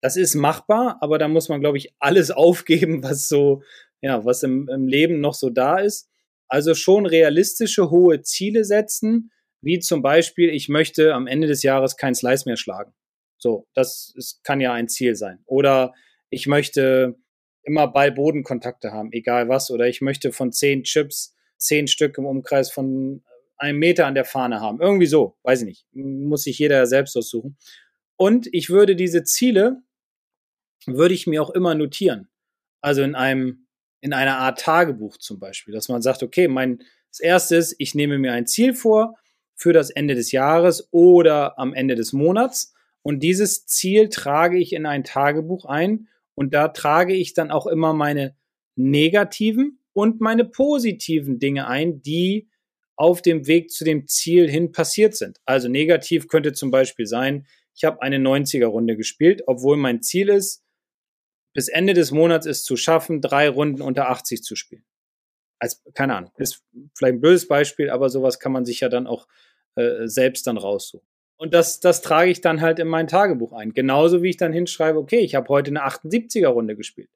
Speaker 3: das ist machbar, aber da muss man, glaube ich, alles aufgeben, was so, ja, was im, im Leben noch so da ist. Also schon realistische hohe Ziele setzen, wie zum Beispiel, ich möchte am Ende des Jahres kein Slice mehr schlagen. So, das ist, kann ja ein Ziel sein. Oder ich möchte immer Ball-Bodenkontakte haben, egal was. Oder ich möchte von zehn Chips zehn Stück im Umkreis von einem Meter an der Fahne haben. Irgendwie so, weiß ich nicht. Muss sich jeder selbst aussuchen. Und ich würde diese Ziele, würde ich mir auch immer notieren. Also in einem in einer Art Tagebuch zum Beispiel, dass man sagt, okay, mein das erste ist, ich nehme mir ein Ziel vor für das Ende des Jahres oder am Ende des Monats und dieses Ziel trage ich in ein Tagebuch ein und da trage ich dann auch immer meine negativen und meine positiven Dinge ein, die auf dem Weg zu dem Ziel hin passiert sind. Also negativ könnte zum Beispiel sein, ich habe eine 90er Runde gespielt, obwohl mein Ziel ist, bis Ende des Monats es zu schaffen, drei Runden unter 80 zu spielen. Als, keine Ahnung, ist vielleicht ein blödes Beispiel, aber sowas kann man sich ja dann auch äh, selbst dann raussuchen. Und das, das trage ich dann halt in mein Tagebuch ein. Genauso wie ich dann hinschreibe, okay, ich habe heute eine 78er Runde gespielt.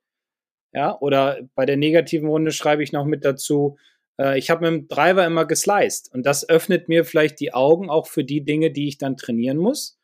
Speaker 3: Ja, oder bei der negativen Runde schreibe ich noch mit dazu, äh, ich habe mit dem Driver immer gesliced. Und das öffnet mir vielleicht die Augen auch für die Dinge, die ich dann trainieren muss,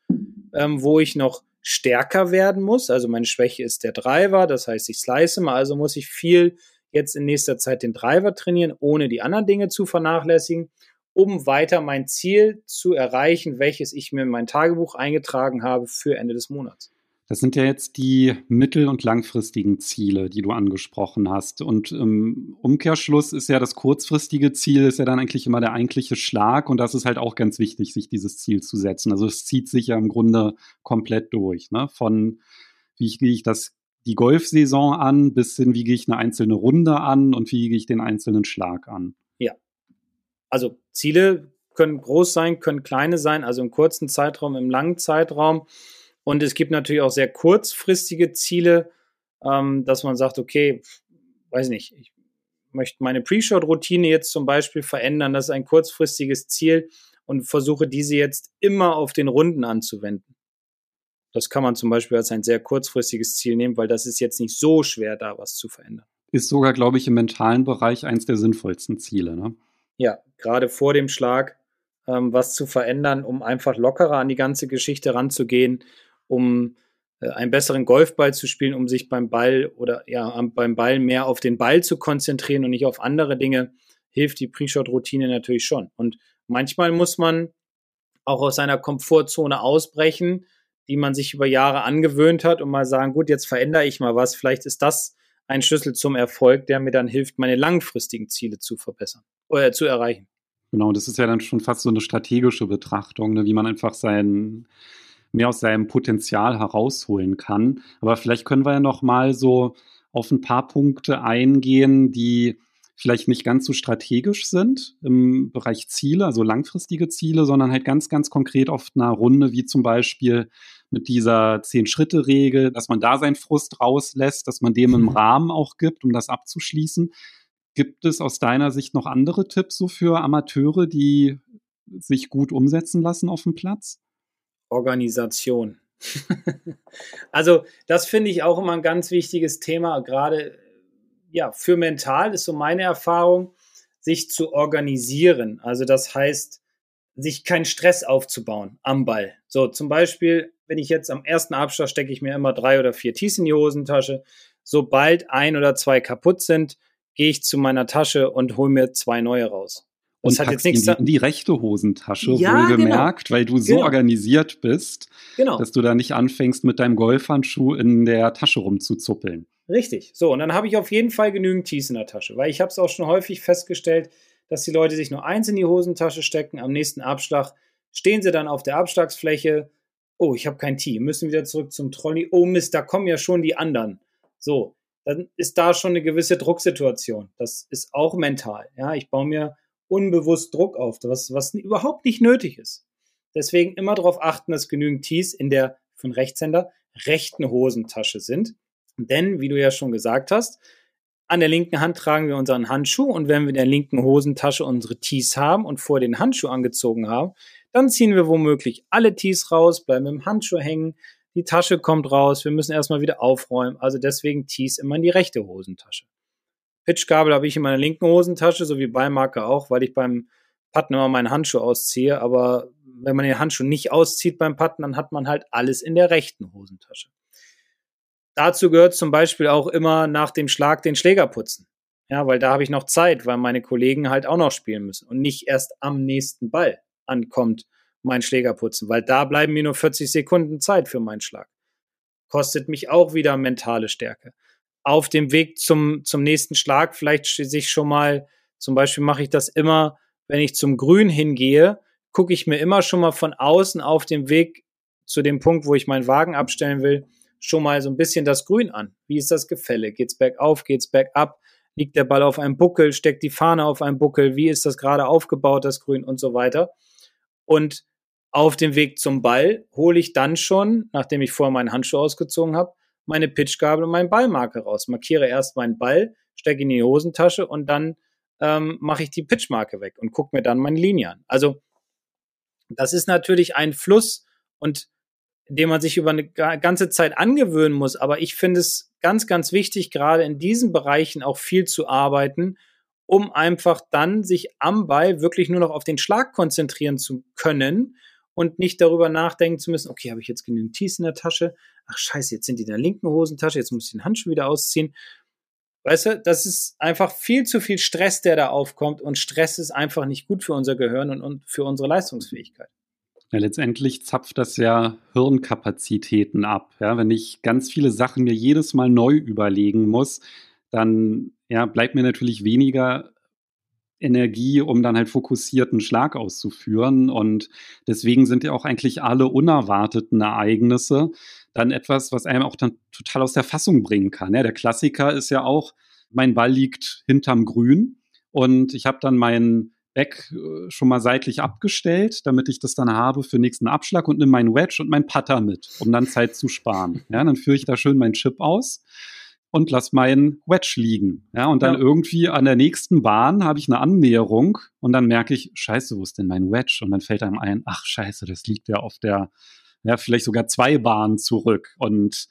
Speaker 3: ähm, wo ich noch stärker werden muss. Also meine Schwäche ist der Driver, das heißt, ich slice mal, also muss ich viel jetzt in nächster Zeit den Driver trainieren, ohne die anderen Dinge zu vernachlässigen, um weiter mein Ziel zu erreichen, welches ich mir in mein Tagebuch eingetragen habe für Ende des Monats.
Speaker 2: Das sind ja jetzt die mittel- und langfristigen Ziele, die du angesprochen hast. Und im Umkehrschluss ist ja das kurzfristige Ziel, ist ja dann eigentlich immer der eigentliche Schlag. Und das ist halt auch ganz wichtig, sich dieses Ziel zu setzen. Also es zieht sich ja im Grunde komplett durch. Ne? Von wie gehe ich das, die Golfsaison an, bis hin, wie gehe ich eine einzelne Runde an und wie gehe ich den einzelnen Schlag an.
Speaker 3: Ja. Also Ziele können groß sein, können kleine sein, also im kurzen Zeitraum, im langen Zeitraum. Und es gibt natürlich auch sehr kurzfristige Ziele, ähm, dass man sagt, okay, weiß nicht, ich möchte meine Pre-Shot-Routine jetzt zum Beispiel verändern. Das ist ein kurzfristiges Ziel und versuche diese jetzt immer auf den Runden anzuwenden. Das kann man zum Beispiel als ein sehr kurzfristiges Ziel nehmen, weil das ist jetzt nicht so schwer, da was zu verändern.
Speaker 2: Ist sogar, glaube ich, im mentalen Bereich eins der sinnvollsten Ziele. Ne?
Speaker 3: Ja, gerade vor dem Schlag ähm, was zu verändern, um einfach lockerer an die ganze Geschichte ranzugehen um äh, einen besseren Golfball zu spielen, um sich beim Ball oder ja, beim Ball mehr auf den Ball zu konzentrieren und nicht auf andere Dinge, hilft die Pre-Shot-Routine natürlich schon. Und manchmal muss man auch aus seiner Komfortzone ausbrechen, die man sich über Jahre angewöhnt hat und mal sagen, gut, jetzt verändere ich mal was. Vielleicht ist das ein Schlüssel zum Erfolg, der mir dann hilft, meine langfristigen Ziele zu verbessern oder zu erreichen.
Speaker 2: Genau, das ist ja dann schon fast so eine strategische Betrachtung, ne, wie man einfach sein, mehr aus seinem Potenzial herausholen kann. Aber vielleicht können wir ja noch mal so auf ein paar Punkte eingehen, die vielleicht nicht ganz so strategisch sind im Bereich Ziele, also langfristige Ziele, sondern halt ganz, ganz konkret auf einer Runde, wie zum Beispiel mit dieser Zehn-Schritte-Regel, dass man da seinen Frust rauslässt, dass man dem im mhm. Rahmen auch gibt, um das abzuschließen. Gibt es aus deiner Sicht noch andere Tipps so für Amateure, die sich gut umsetzen lassen auf dem Platz?
Speaker 3: Organisation. also das finde ich auch immer ein ganz wichtiges Thema, gerade ja, für mental ist so meine Erfahrung, sich zu organisieren. Also das heißt, sich keinen Stress aufzubauen am Ball. So zum Beispiel, wenn ich jetzt am ersten Abschlag stecke ich mir immer drei oder vier Tees in die Hosentasche. Sobald ein oder zwei kaputt sind, gehe ich zu meiner Tasche und hole mir zwei neue raus.
Speaker 2: Das und hat jetzt nichts in die, in die rechte Hosentasche, ja, wohlgemerkt, genau. weil du so genau. organisiert bist, genau. dass du da nicht anfängst, mit deinem Golfhandschuh in der Tasche rumzuzuppeln.
Speaker 3: Richtig. So, und dann habe ich auf jeden Fall genügend Tees in der Tasche, weil ich habe es auch schon häufig festgestellt, dass die Leute sich nur eins in die Hosentasche stecken, am nächsten Abschlag stehen sie dann auf der Abschlagsfläche, oh, ich habe kein Tee, müssen wieder zurück zum Trolley, oh Mist, da kommen ja schon die anderen. So, dann ist da schon eine gewisse Drucksituation. Das ist auch mental. Ja, ich baue mir unbewusst Druck auf, was, was überhaupt nicht nötig ist. Deswegen immer darauf achten, dass genügend Tees in der von Rechtshänder rechten Hosentasche sind. Denn, wie du ja schon gesagt hast, an der linken Hand tragen wir unseren Handschuh und wenn wir in der linken Hosentasche unsere Tees haben und vor den Handschuh angezogen haben, dann ziehen wir womöglich alle Tees raus, bleiben im Handschuh hängen, die Tasche kommt raus, wir müssen erstmal wieder aufräumen. Also deswegen Tees immer in die rechte Hosentasche. Pitchgabel habe ich in meiner linken Hosentasche, so wie Beimarker auch, weil ich beim Putten immer meinen Handschuh ausziehe. Aber wenn man den Handschuh nicht auszieht beim Putten, dann hat man halt alles in der rechten Hosentasche. Dazu gehört zum Beispiel auch immer nach dem Schlag den Schläger putzen. Ja, weil da habe ich noch Zeit, weil meine Kollegen halt auch noch spielen müssen und nicht erst am nächsten Ball ankommt mein Schläger putzen, weil da bleiben mir nur 40 Sekunden Zeit für meinen Schlag. Kostet mich auch wieder mentale Stärke auf dem Weg zum, zum nächsten Schlag vielleicht sich schon mal, zum Beispiel mache ich das immer, wenn ich zum Grün hingehe, gucke ich mir immer schon mal von außen auf dem Weg zu dem Punkt, wo ich meinen Wagen abstellen will, schon mal so ein bisschen das Grün an. Wie ist das Gefälle? Geht's bergauf? Geht's bergab? Liegt der Ball auf einem Buckel? Steckt die Fahne auf einem Buckel? Wie ist das gerade aufgebaut, das Grün und so weiter? Und auf dem Weg zum Ball hole ich dann schon, nachdem ich vorher meinen Handschuh ausgezogen habe, meine Pitchgabel und meinen Ballmarker raus. Markiere erst meinen Ball, stecke in die Hosentasche und dann ähm, mache ich die Pitchmarke weg und gucke mir dann meine Linie an. Also das ist natürlich ein Fluss und den man sich über eine ganze Zeit angewöhnen muss. Aber ich finde es ganz, ganz wichtig, gerade in diesen Bereichen auch viel zu arbeiten, um einfach dann sich am Ball wirklich nur noch auf den Schlag konzentrieren zu können und nicht darüber nachdenken zu müssen, okay, habe ich jetzt genügend Tees in der Tasche? Ach scheiße, jetzt sind die in der linken Hosentasche, jetzt muss ich den Handschuh wieder ausziehen. Weißt du, das ist einfach viel zu viel Stress, der da aufkommt und Stress ist einfach nicht gut für unser Gehirn und, und für unsere Leistungsfähigkeit.
Speaker 2: Ja, letztendlich zapft das ja Hirnkapazitäten ab. Ja, wenn ich ganz viele Sachen mir jedes Mal neu überlegen muss, dann ja, bleibt mir natürlich weniger Energie, um dann halt fokussierten Schlag auszuführen. Und deswegen sind ja auch eigentlich alle unerwarteten Ereignisse dann etwas, was einem auch dann total aus der Fassung bringen kann. Ja, der Klassiker ist ja auch, mein Ball liegt hinterm Grün und ich habe dann meinen Back äh, schon mal seitlich abgestellt, damit ich das dann habe für nächsten Abschlag und nehme meinen Wedge und meinen Putter mit, um dann Zeit zu sparen. Ja, dann führe ich da schön meinen Chip aus und lass meinen Wedge liegen. Ja, und dann ja. irgendwie an der nächsten Bahn habe ich eine Annäherung und dann merke ich, scheiße, wo ist denn mein Wedge? Und dann fällt einem ein, ach scheiße, das liegt ja auf der, ja, vielleicht sogar zwei Bahnen zurück. Und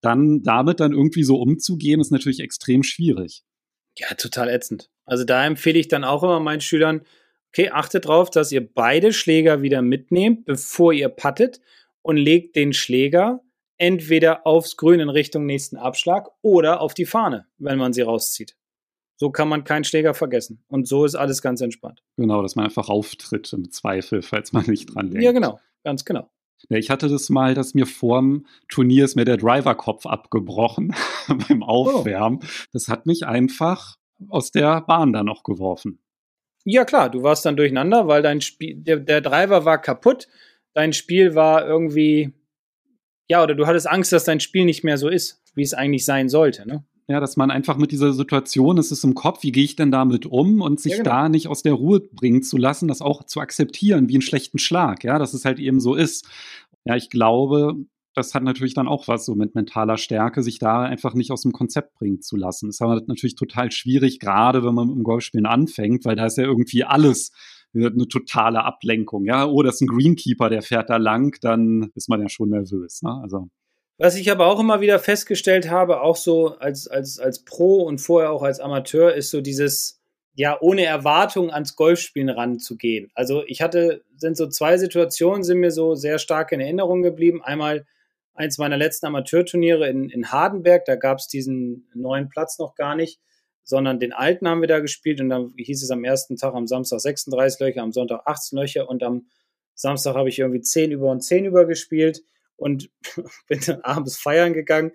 Speaker 2: dann damit dann irgendwie so umzugehen, ist natürlich extrem schwierig.
Speaker 3: Ja, total ätzend. Also da empfehle ich dann auch immer meinen Schülern, okay, achtet drauf, dass ihr beide Schläger wieder mitnehmt, bevor ihr puttet und legt den Schläger entweder aufs Grün in Richtung nächsten Abschlag oder auf die Fahne, wenn man sie rauszieht. So kann man keinen Schläger vergessen. Und so ist alles ganz entspannt.
Speaker 2: Genau, dass man einfach auftritt im Zweifel, falls man nicht dran denkt.
Speaker 3: Ja, genau, ganz genau.
Speaker 2: Ich hatte das mal, dass mir vorm Turnier ist mir der Driverkopf abgebrochen beim Aufwärmen. Oh. Das hat mich einfach aus der Bahn da noch geworfen.
Speaker 3: Ja, klar, du warst dann durcheinander, weil dein Spiel, der, der Driver war kaputt, dein Spiel war irgendwie ja, oder du hattest Angst, dass dein Spiel nicht mehr so ist, wie es eigentlich sein sollte, ne?
Speaker 2: Ja, dass man einfach mit dieser Situation, es ist im Kopf, wie gehe ich denn damit um und sich ja, genau. da nicht aus der Ruhe bringen zu lassen, das auch zu akzeptieren wie einen schlechten Schlag, ja, dass es halt eben so ist. Ja, ich glaube, das hat natürlich dann auch was so mit mentaler Stärke, sich da einfach nicht aus dem Konzept bringen zu lassen. Das ist aber natürlich total schwierig, gerade wenn man im Golfspielen anfängt, weil da ist ja irgendwie alles eine totale Ablenkung. Ja, oh, das ist ein Greenkeeper, der fährt da lang, dann ist man ja schon nervös. Ne? Also.
Speaker 3: Was ich aber auch immer wieder festgestellt habe, auch so als, als, als Pro und vorher auch als Amateur, ist so dieses, ja, ohne Erwartung ans Golfspielen ranzugehen. Also ich hatte, sind so zwei Situationen, sind mir so sehr stark in Erinnerung geblieben. Einmal eins meiner letzten Amateurturniere in, in Hardenberg, da gab es diesen neuen Platz noch gar nicht sondern den alten haben wir da gespielt und dann hieß es am ersten Tag am Samstag 36 Löcher, am Sonntag 18 Löcher und am Samstag habe ich irgendwie 10 über und 10 über gespielt und bin dann abends feiern gegangen.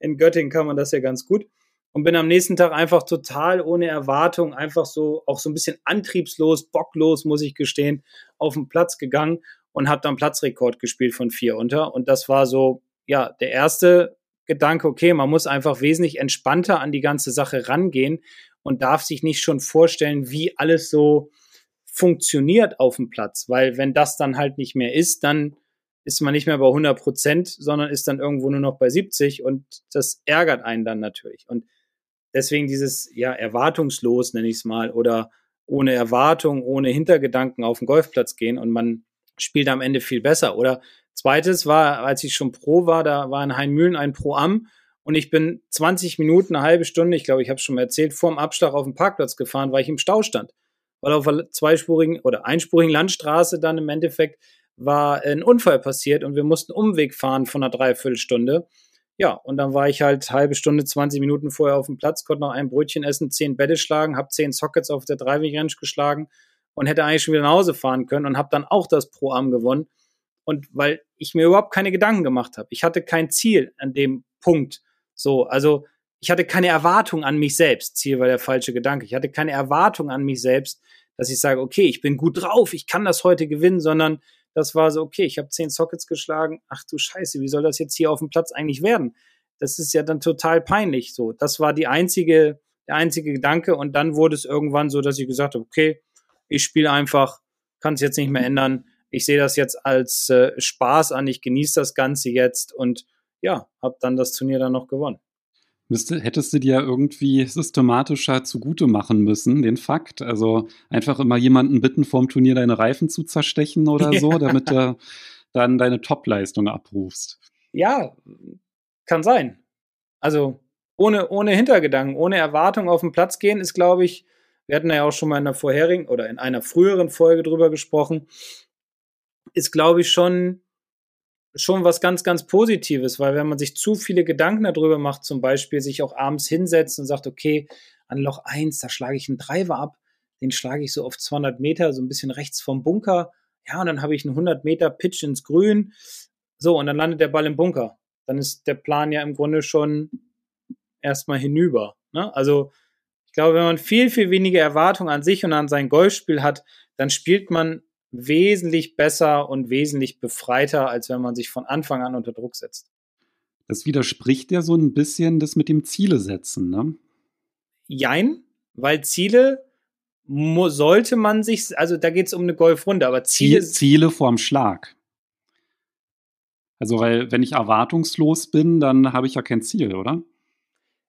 Speaker 3: In Göttingen kann man das ja ganz gut und bin am nächsten Tag einfach total ohne Erwartung, einfach so auch so ein bisschen antriebslos, bocklos, muss ich gestehen, auf den Platz gegangen und habe dann Platzrekord gespielt von vier unter und das war so ja der erste Gedanke, okay, man muss einfach wesentlich entspannter an die ganze Sache rangehen und darf sich nicht schon vorstellen, wie alles so funktioniert auf dem Platz, weil wenn das dann halt nicht mehr ist, dann ist man nicht mehr bei 100 Prozent, sondern ist dann irgendwo nur noch bei 70 und das ärgert einen dann natürlich. Und deswegen dieses, ja, erwartungslos nenne ich es mal oder ohne Erwartung, ohne Hintergedanken auf den Golfplatz gehen und man spielt am Ende viel besser. Oder Zweites war, als ich schon Pro war, da war in Heinmühlen ein Pro-Am und ich bin 20 Minuten, eine halbe Stunde, ich glaube, ich habe es schon mal erzählt, vorm Abschlag auf den Parkplatz gefahren, weil ich im Stau stand. Weil auf einer zweispurigen oder einspurigen Landstraße dann im Endeffekt war ein Unfall passiert und wir mussten Umweg fahren von einer Dreiviertelstunde. Ja, und dann war ich halt halbe Stunde, 20 Minuten vorher auf dem Platz, konnte noch ein Brötchen essen, zehn Bälle schlagen, habe zehn Sockets auf der Driving Range geschlagen und hätte eigentlich schon wieder nach Hause fahren können und habe dann auch das Pro-Am gewonnen. Und weil ich mir überhaupt keine Gedanken gemacht habe. Ich hatte kein Ziel an dem Punkt. So, also ich hatte keine Erwartung an mich selbst. Ziel war der falsche Gedanke. Ich hatte keine Erwartung an mich selbst, dass ich sage, okay, ich bin gut drauf, ich kann das heute gewinnen, sondern das war so, okay, ich habe zehn Sockets geschlagen. Ach du Scheiße, wie soll das jetzt hier auf dem Platz eigentlich werden? Das ist ja dann total peinlich. So, das war die einzige, der einzige Gedanke. Und dann wurde es irgendwann so, dass ich gesagt habe, okay, ich spiele einfach, kann es jetzt nicht mehr ändern ich sehe das jetzt als äh, Spaß an, ich genieße das Ganze jetzt und ja, habe dann das Turnier dann noch gewonnen.
Speaker 2: Müsste, hättest du dir irgendwie systematischer zugute machen müssen, den Fakt? Also einfach immer jemanden bitten, vorm Turnier deine Reifen zu zerstechen oder ja. so, damit du dann deine Topleistung abrufst.
Speaker 3: Ja, kann sein. Also ohne, ohne Hintergedanken, ohne Erwartung auf den Platz gehen, ist, glaube ich, wir hatten ja auch schon mal in einer vorherigen oder in einer früheren Folge drüber gesprochen, ist, glaube ich, schon, schon was ganz, ganz Positives, weil wenn man sich zu viele Gedanken darüber macht, zum Beispiel sich auch abends hinsetzt und sagt, okay, an Loch 1, da schlage ich einen Driver ab, den schlage ich so auf 200 Meter, so ein bisschen rechts vom Bunker, ja, und dann habe ich einen 100 Meter Pitch ins Grün, so, und dann landet der Ball im Bunker. Dann ist der Plan ja im Grunde schon erstmal hinüber. Ne? Also, ich glaube, wenn man viel, viel weniger Erwartung an sich und an sein Golfspiel hat, dann spielt man wesentlich besser und wesentlich befreiter, als wenn man sich von Anfang an unter Druck setzt.
Speaker 2: Das widerspricht ja so ein bisschen das mit dem Ziele setzen, ne?
Speaker 3: Jein, weil Ziele sollte man sich, also da geht es um eine Golfrunde, aber Ziele.
Speaker 2: Ziele vorm Schlag. Also, weil, wenn ich erwartungslos bin, dann habe ich ja kein Ziel, oder?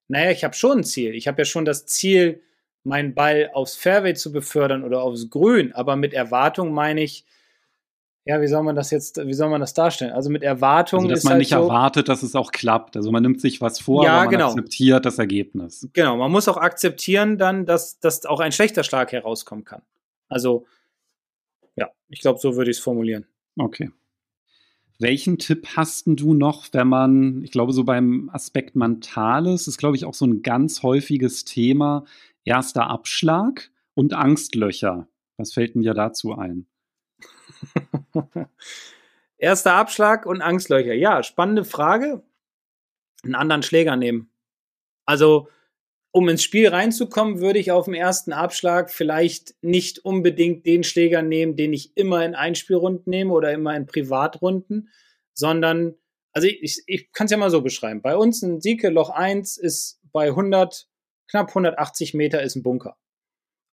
Speaker 3: Naja, ich habe schon ein Ziel. Ich habe ja schon das Ziel, meinen Ball aufs Fairway zu befördern oder aufs Grün, aber mit Erwartung meine ich, ja, wie soll man das jetzt, wie soll man das darstellen? Also mit Erwartung. Also,
Speaker 2: dass man
Speaker 3: halt
Speaker 2: nicht so, erwartet, dass es auch klappt. Also man nimmt sich was vor, ja, aber man genau. akzeptiert das Ergebnis.
Speaker 3: Genau, man muss auch akzeptieren dann, dass, dass auch ein schlechter Schlag herauskommen kann. Also, ja, ich glaube, so würde ich es formulieren.
Speaker 2: Okay. Welchen Tipp hast du noch, wenn man, ich glaube, so beim Aspekt Mentales ist, glaube ich, auch so ein ganz häufiges Thema, erster Abschlag und Angstlöcher. Was fällt denn dir dazu ein?
Speaker 3: erster Abschlag und Angstlöcher. Ja, spannende Frage. Einen anderen Schläger nehmen. Also, um ins Spiel reinzukommen, würde ich auf dem ersten Abschlag vielleicht nicht unbedingt den Schläger nehmen, den ich immer in Einspielrunden nehme oder immer in Privatrunden, sondern, also ich, ich, kann es ja mal so beschreiben. Bei uns ein Sieke Loch 1 ist bei 100, knapp 180 Meter ist ein Bunker.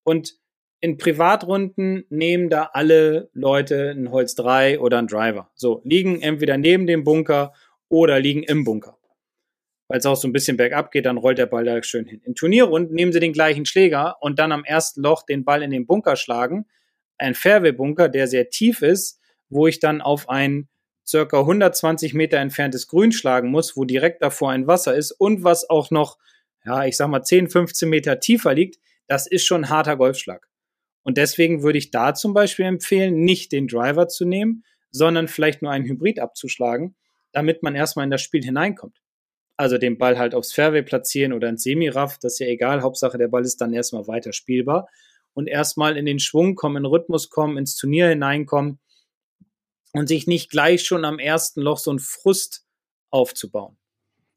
Speaker 3: Und in Privatrunden nehmen da alle Leute ein Holz 3 oder ein Driver. So, liegen entweder neben dem Bunker oder liegen im Bunker weil es auch so ein bisschen bergab geht, dann rollt der Ball da schön hin. In Turnierrunden nehmen sie den gleichen Schläger und dann am ersten Loch den Ball in den Bunker schlagen. Ein Fairway-Bunker, der sehr tief ist, wo ich dann auf ein circa 120 Meter entferntes Grün schlagen muss, wo direkt davor ein Wasser ist und was auch noch, ja, ich sag mal 10, 15 Meter tiefer liegt, das ist schon ein harter Golfschlag. Und deswegen würde ich da zum Beispiel empfehlen, nicht den Driver zu nehmen, sondern vielleicht nur einen Hybrid abzuschlagen, damit man erstmal in das Spiel hineinkommt. Also den Ball halt aufs Fairway platzieren oder ins Semiraff, das ist ja egal. Hauptsache der Ball ist dann erstmal weiter spielbar. Und erstmal in den Schwung kommen, in den Rhythmus kommen, ins Turnier hineinkommen und sich nicht gleich schon am ersten Loch so einen Frust aufzubauen.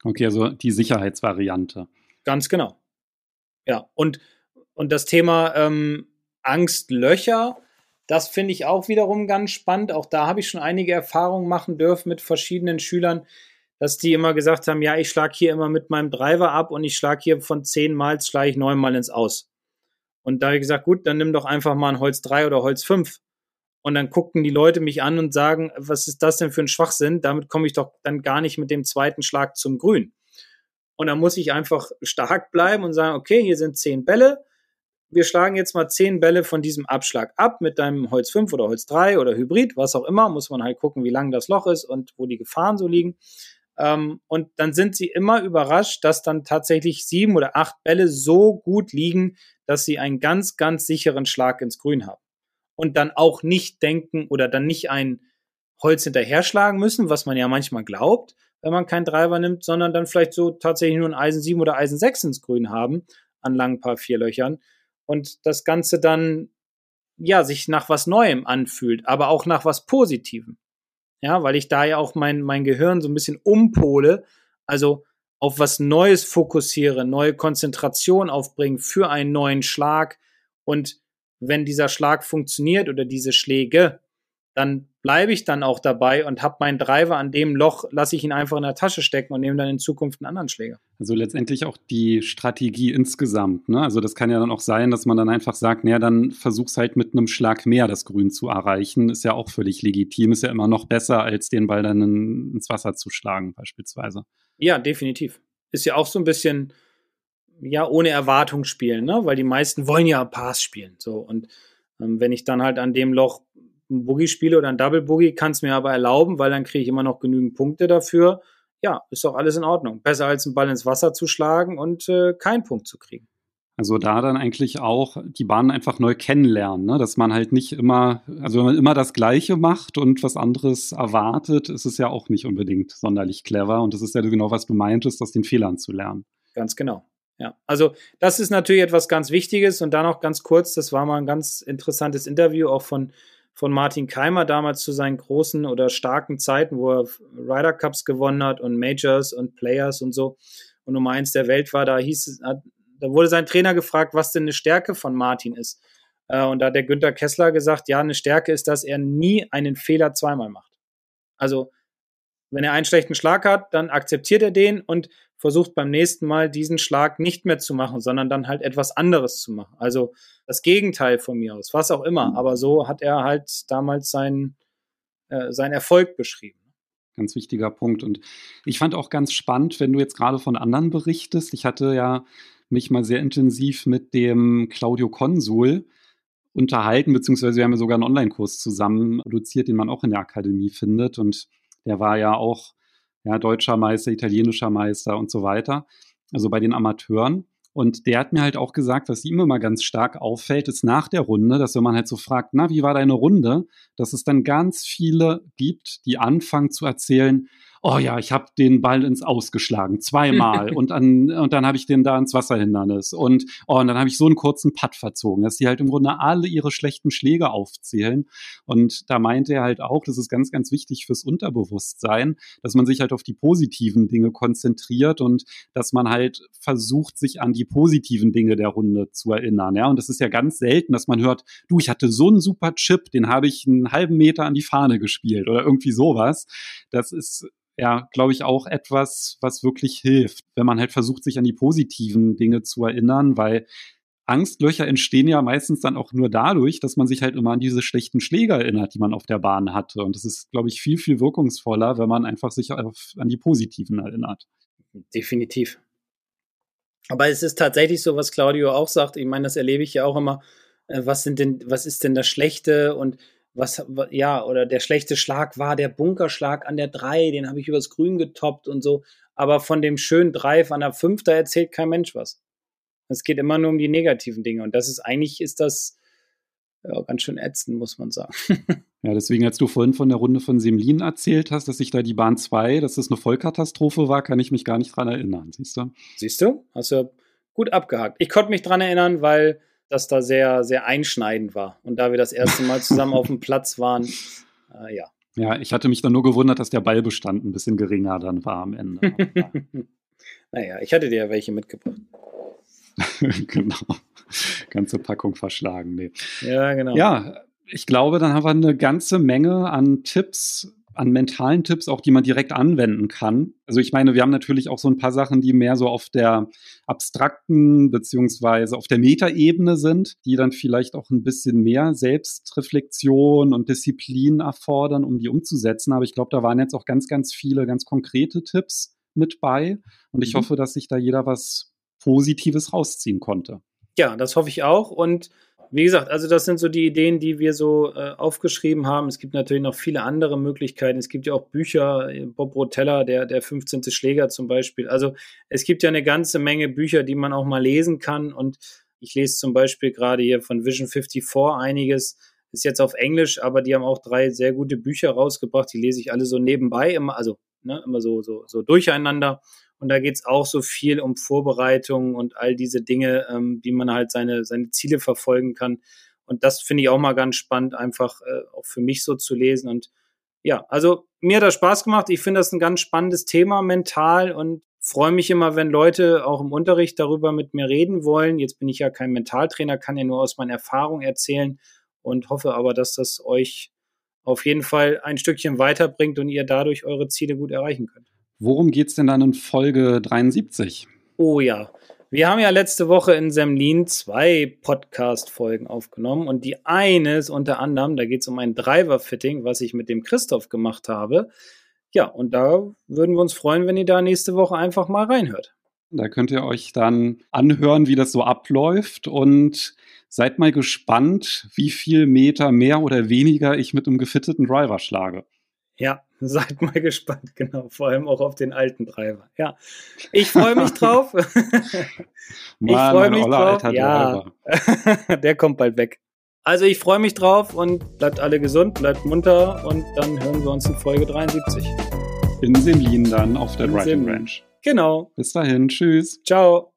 Speaker 2: Okay, also die Sicherheitsvariante.
Speaker 3: Ganz genau. Ja, und, und das Thema ähm, Angstlöcher, das finde ich auch wiederum ganz spannend. Auch da habe ich schon einige Erfahrungen machen dürfen mit verschiedenen Schülern, dass die immer gesagt haben, ja, ich schlage hier immer mit meinem Driver ab und ich schlage hier von zehn Mal, schlage ich neun Mal ins Aus. Und da habe ich gesagt, gut, dann nimm doch einfach mal ein Holz 3 oder Holz 5. Und dann guckten die Leute mich an und sagen, was ist das denn für ein Schwachsinn? Damit komme ich doch dann gar nicht mit dem zweiten Schlag zum Grün. Und dann muss ich einfach stark bleiben und sagen, okay, hier sind zehn Bälle. Wir schlagen jetzt mal zehn Bälle von diesem Abschlag ab mit deinem Holz 5 oder Holz 3 oder Hybrid, was auch immer. Muss man halt gucken, wie lang das Loch ist und wo die Gefahren so liegen. Ähm, und dann sind sie immer überrascht, dass dann tatsächlich sieben oder acht Bälle so gut liegen, dass sie einen ganz, ganz sicheren Schlag ins Grün haben. Und dann auch nicht denken oder dann nicht ein Holz hinterher schlagen müssen, was man ja manchmal glaubt, wenn man keinen Driver nimmt, sondern dann vielleicht so tatsächlich nur ein Eisen 7 oder Eisen 6 ins Grün haben, an langen paar vier Löchern. Und das Ganze dann, ja, sich nach was Neuem anfühlt, aber auch nach was Positivem. Ja, weil ich da ja auch mein, mein Gehirn so ein bisschen umpole, also auf was Neues fokussiere, neue Konzentration aufbringen für einen neuen Schlag. Und wenn dieser Schlag funktioniert oder diese Schläge, dann bleibe ich dann auch dabei und habe meinen Driver an dem Loch, lasse ich ihn einfach in der Tasche stecken und nehme dann in Zukunft einen anderen Schläger.
Speaker 2: Also letztendlich auch die Strategie insgesamt. Ne? Also das kann ja dann auch sein, dass man dann einfach sagt, naja, dann versuch's halt mit einem Schlag mehr das Grün zu erreichen. Ist ja auch völlig legitim, ist ja immer noch besser, als den Ball dann ins Wasser zu schlagen beispielsweise.
Speaker 3: Ja, definitiv. Ist ja auch so ein bisschen, ja, ohne Erwartung spielen, ne? weil die meisten wollen ja Pass spielen. So und ähm, wenn ich dann halt an dem Loch ein Boogie spiele oder ein Double Boogie, kann es mir aber erlauben, weil dann kriege ich immer noch genügend Punkte dafür. Ja, ist doch alles in Ordnung. Besser als einen Ball ins Wasser zu schlagen und äh, keinen Punkt zu kriegen.
Speaker 2: Also da dann eigentlich auch die Bahn einfach neu kennenlernen, ne? dass man halt nicht immer, also wenn man immer das Gleiche macht und was anderes erwartet, ist es ja auch nicht unbedingt sonderlich clever. Und das ist ja genau, was du meintest, aus den Fehlern zu lernen.
Speaker 3: Ganz genau. Ja, also das ist natürlich etwas ganz Wichtiges und dann noch ganz kurz, das war mal ein ganz interessantes Interview auch von, von Martin Keimer damals zu seinen großen oder starken Zeiten, wo er Ryder Cups gewonnen hat und Majors und Players und so und Nummer eins der Welt war, da hieß es, da wurde sein Trainer gefragt, was denn eine Stärke von Martin ist. Äh, und da hat der Günther Kessler gesagt, ja, eine Stärke ist, dass er nie einen Fehler zweimal macht. Also, wenn er einen schlechten Schlag hat, dann akzeptiert er den und versucht beim nächsten Mal diesen Schlag nicht mehr zu machen, sondern dann halt etwas anderes zu machen. Also das Gegenteil von mir aus, was auch immer. Mhm. Aber so hat er halt damals seinen, äh, seinen Erfolg beschrieben.
Speaker 2: Ganz wichtiger Punkt. Und ich fand auch ganz spannend, wenn du jetzt gerade von anderen berichtest. Ich hatte ja mich mal sehr intensiv mit dem Claudio Konsul unterhalten, beziehungsweise wir haben ja sogar einen Online-Kurs zusammen produziert, den man auch in der Akademie findet. Und der war ja auch ja, deutscher Meister, italienischer Meister und so weiter. Also bei den Amateuren. Und der hat mir halt auch gesagt, was ihm immer ganz stark auffällt, ist nach der Runde, dass wenn man halt so fragt, na, wie war deine Runde, dass es dann ganz viele gibt, die anfangen zu erzählen, oh ja, ich habe den Ball ins Ausgeschlagen, zweimal und, an, und dann habe ich den da ins Wasserhindernis und, oh, und dann habe ich so einen kurzen Putt verzogen, dass die halt im Grunde alle ihre schlechten Schläge aufzählen. Und da meinte er halt auch, das ist ganz, ganz wichtig fürs Unterbewusstsein, dass man sich halt auf die positiven Dinge konzentriert und dass man halt versucht, sich an die positiven Dinge der Runde zu erinnern. Ja, und das ist ja ganz selten, dass man hört, du, ich hatte so einen super Chip, den habe ich einen halben Meter an die Fahne gespielt oder irgendwie sowas. Das ist ja, glaube ich, auch etwas, was wirklich hilft, wenn man halt versucht, sich an die positiven Dinge zu erinnern, weil Angstlöcher entstehen ja meistens dann auch nur dadurch, dass man sich halt immer an diese schlechten Schläge erinnert, die man auf der Bahn hatte. Und das ist, glaube ich, viel, viel wirkungsvoller, wenn man einfach sich auf, an die positiven erinnert.
Speaker 3: Definitiv. Aber es ist tatsächlich so, was Claudio auch sagt. Ich meine, das erlebe ich ja auch immer. Äh, was sind denn, was ist denn das Schlechte? Und was, ja, oder der schlechte Schlag war der Bunkerschlag an der 3, den habe ich übers Grün getoppt und so. Aber von dem schönen Drive an der 5, da erzählt kein Mensch was. Es geht immer nur um die negativen Dinge. Und das ist eigentlich, ist das ja, ganz schön ätzend, muss man sagen.
Speaker 2: Ja, deswegen, als du vorhin von der Runde von Semlin erzählt hast, dass sich da die Bahn 2, dass das eine Vollkatastrophe war, kann ich mich gar nicht dran erinnern, siehst du?
Speaker 3: Siehst du? Hast du gut abgehakt. Ich konnte mich dran erinnern, weil das da sehr, sehr einschneidend war. Und da wir das erste Mal zusammen auf dem Platz waren, äh, ja.
Speaker 2: Ja, ich hatte mich dann nur gewundert, dass der Ballbestand ein bisschen geringer dann war am Ende.
Speaker 3: naja, ich hatte dir ja welche mitgebracht.
Speaker 2: genau. Ganze Packung verschlagen. Nee.
Speaker 3: Ja, genau.
Speaker 2: Ja, ich glaube, dann haben wir eine ganze Menge an Tipps an mentalen Tipps auch, die man direkt anwenden kann. Also ich meine, wir haben natürlich auch so ein paar Sachen, die mehr so auf der abstrakten beziehungsweise auf der Metaebene sind, die dann vielleicht auch ein bisschen mehr Selbstreflexion und Disziplin erfordern, um die umzusetzen. Aber ich glaube, da waren jetzt auch ganz, ganz viele ganz konkrete Tipps mit bei. Und ich mhm. hoffe, dass sich da jeder was Positives rausziehen konnte.
Speaker 3: Ja, das hoffe ich auch. Und wie gesagt, also das sind so die Ideen, die wir so äh, aufgeschrieben haben. Es gibt natürlich noch viele andere Möglichkeiten. Es gibt ja auch Bücher, äh, Bob Rotella, der, der 15. Schläger zum Beispiel. Also es gibt ja eine ganze Menge Bücher, die man auch mal lesen kann. Und ich lese zum Beispiel gerade hier von Vision 54 einiges. Ist jetzt auf Englisch, aber die haben auch drei sehr gute Bücher rausgebracht. Die lese ich alle so nebenbei, immer, also ne, immer so, so, so durcheinander. Und da geht es auch so viel um Vorbereitung und all diese Dinge, ähm, wie man halt seine, seine Ziele verfolgen kann. Und das finde ich auch mal ganz spannend, einfach äh, auch für mich so zu lesen. Und ja, also mir hat das Spaß gemacht. Ich finde das ein ganz spannendes Thema mental und freue mich immer, wenn Leute auch im Unterricht darüber mit mir reden wollen. Jetzt bin ich ja kein Mentaltrainer, kann ja nur aus meiner Erfahrung erzählen und hoffe aber, dass das euch auf jeden Fall ein Stückchen weiterbringt und ihr dadurch eure Ziele gut erreichen könnt.
Speaker 2: Worum geht es denn dann in Folge 73?
Speaker 3: Oh ja, wir haben ja letzte Woche in Semlin zwei Podcast-Folgen aufgenommen und die eine ist unter anderem, da geht es um ein Driver-Fitting, was ich mit dem Christoph gemacht habe. Ja, und da würden wir uns freuen, wenn ihr da nächste Woche einfach mal reinhört.
Speaker 2: Da könnt ihr euch dann anhören, wie das so abläuft und seid mal gespannt, wie viel Meter mehr oder weniger ich mit einem gefitteten Driver schlage.
Speaker 3: Ja, seid mal gespannt, genau. Vor allem auch auf den alten Driver. Ja, ich freue mich drauf.
Speaker 2: ich freue mich drauf.
Speaker 3: Ja, der kommt bald weg. Also ich freue mich drauf und bleibt alle gesund, bleibt munter und dann hören wir uns in Folge 73.
Speaker 2: In Semlin dann auf der Driving Ranch.
Speaker 3: Genau.
Speaker 2: Bis dahin, tschüss.
Speaker 3: Ciao.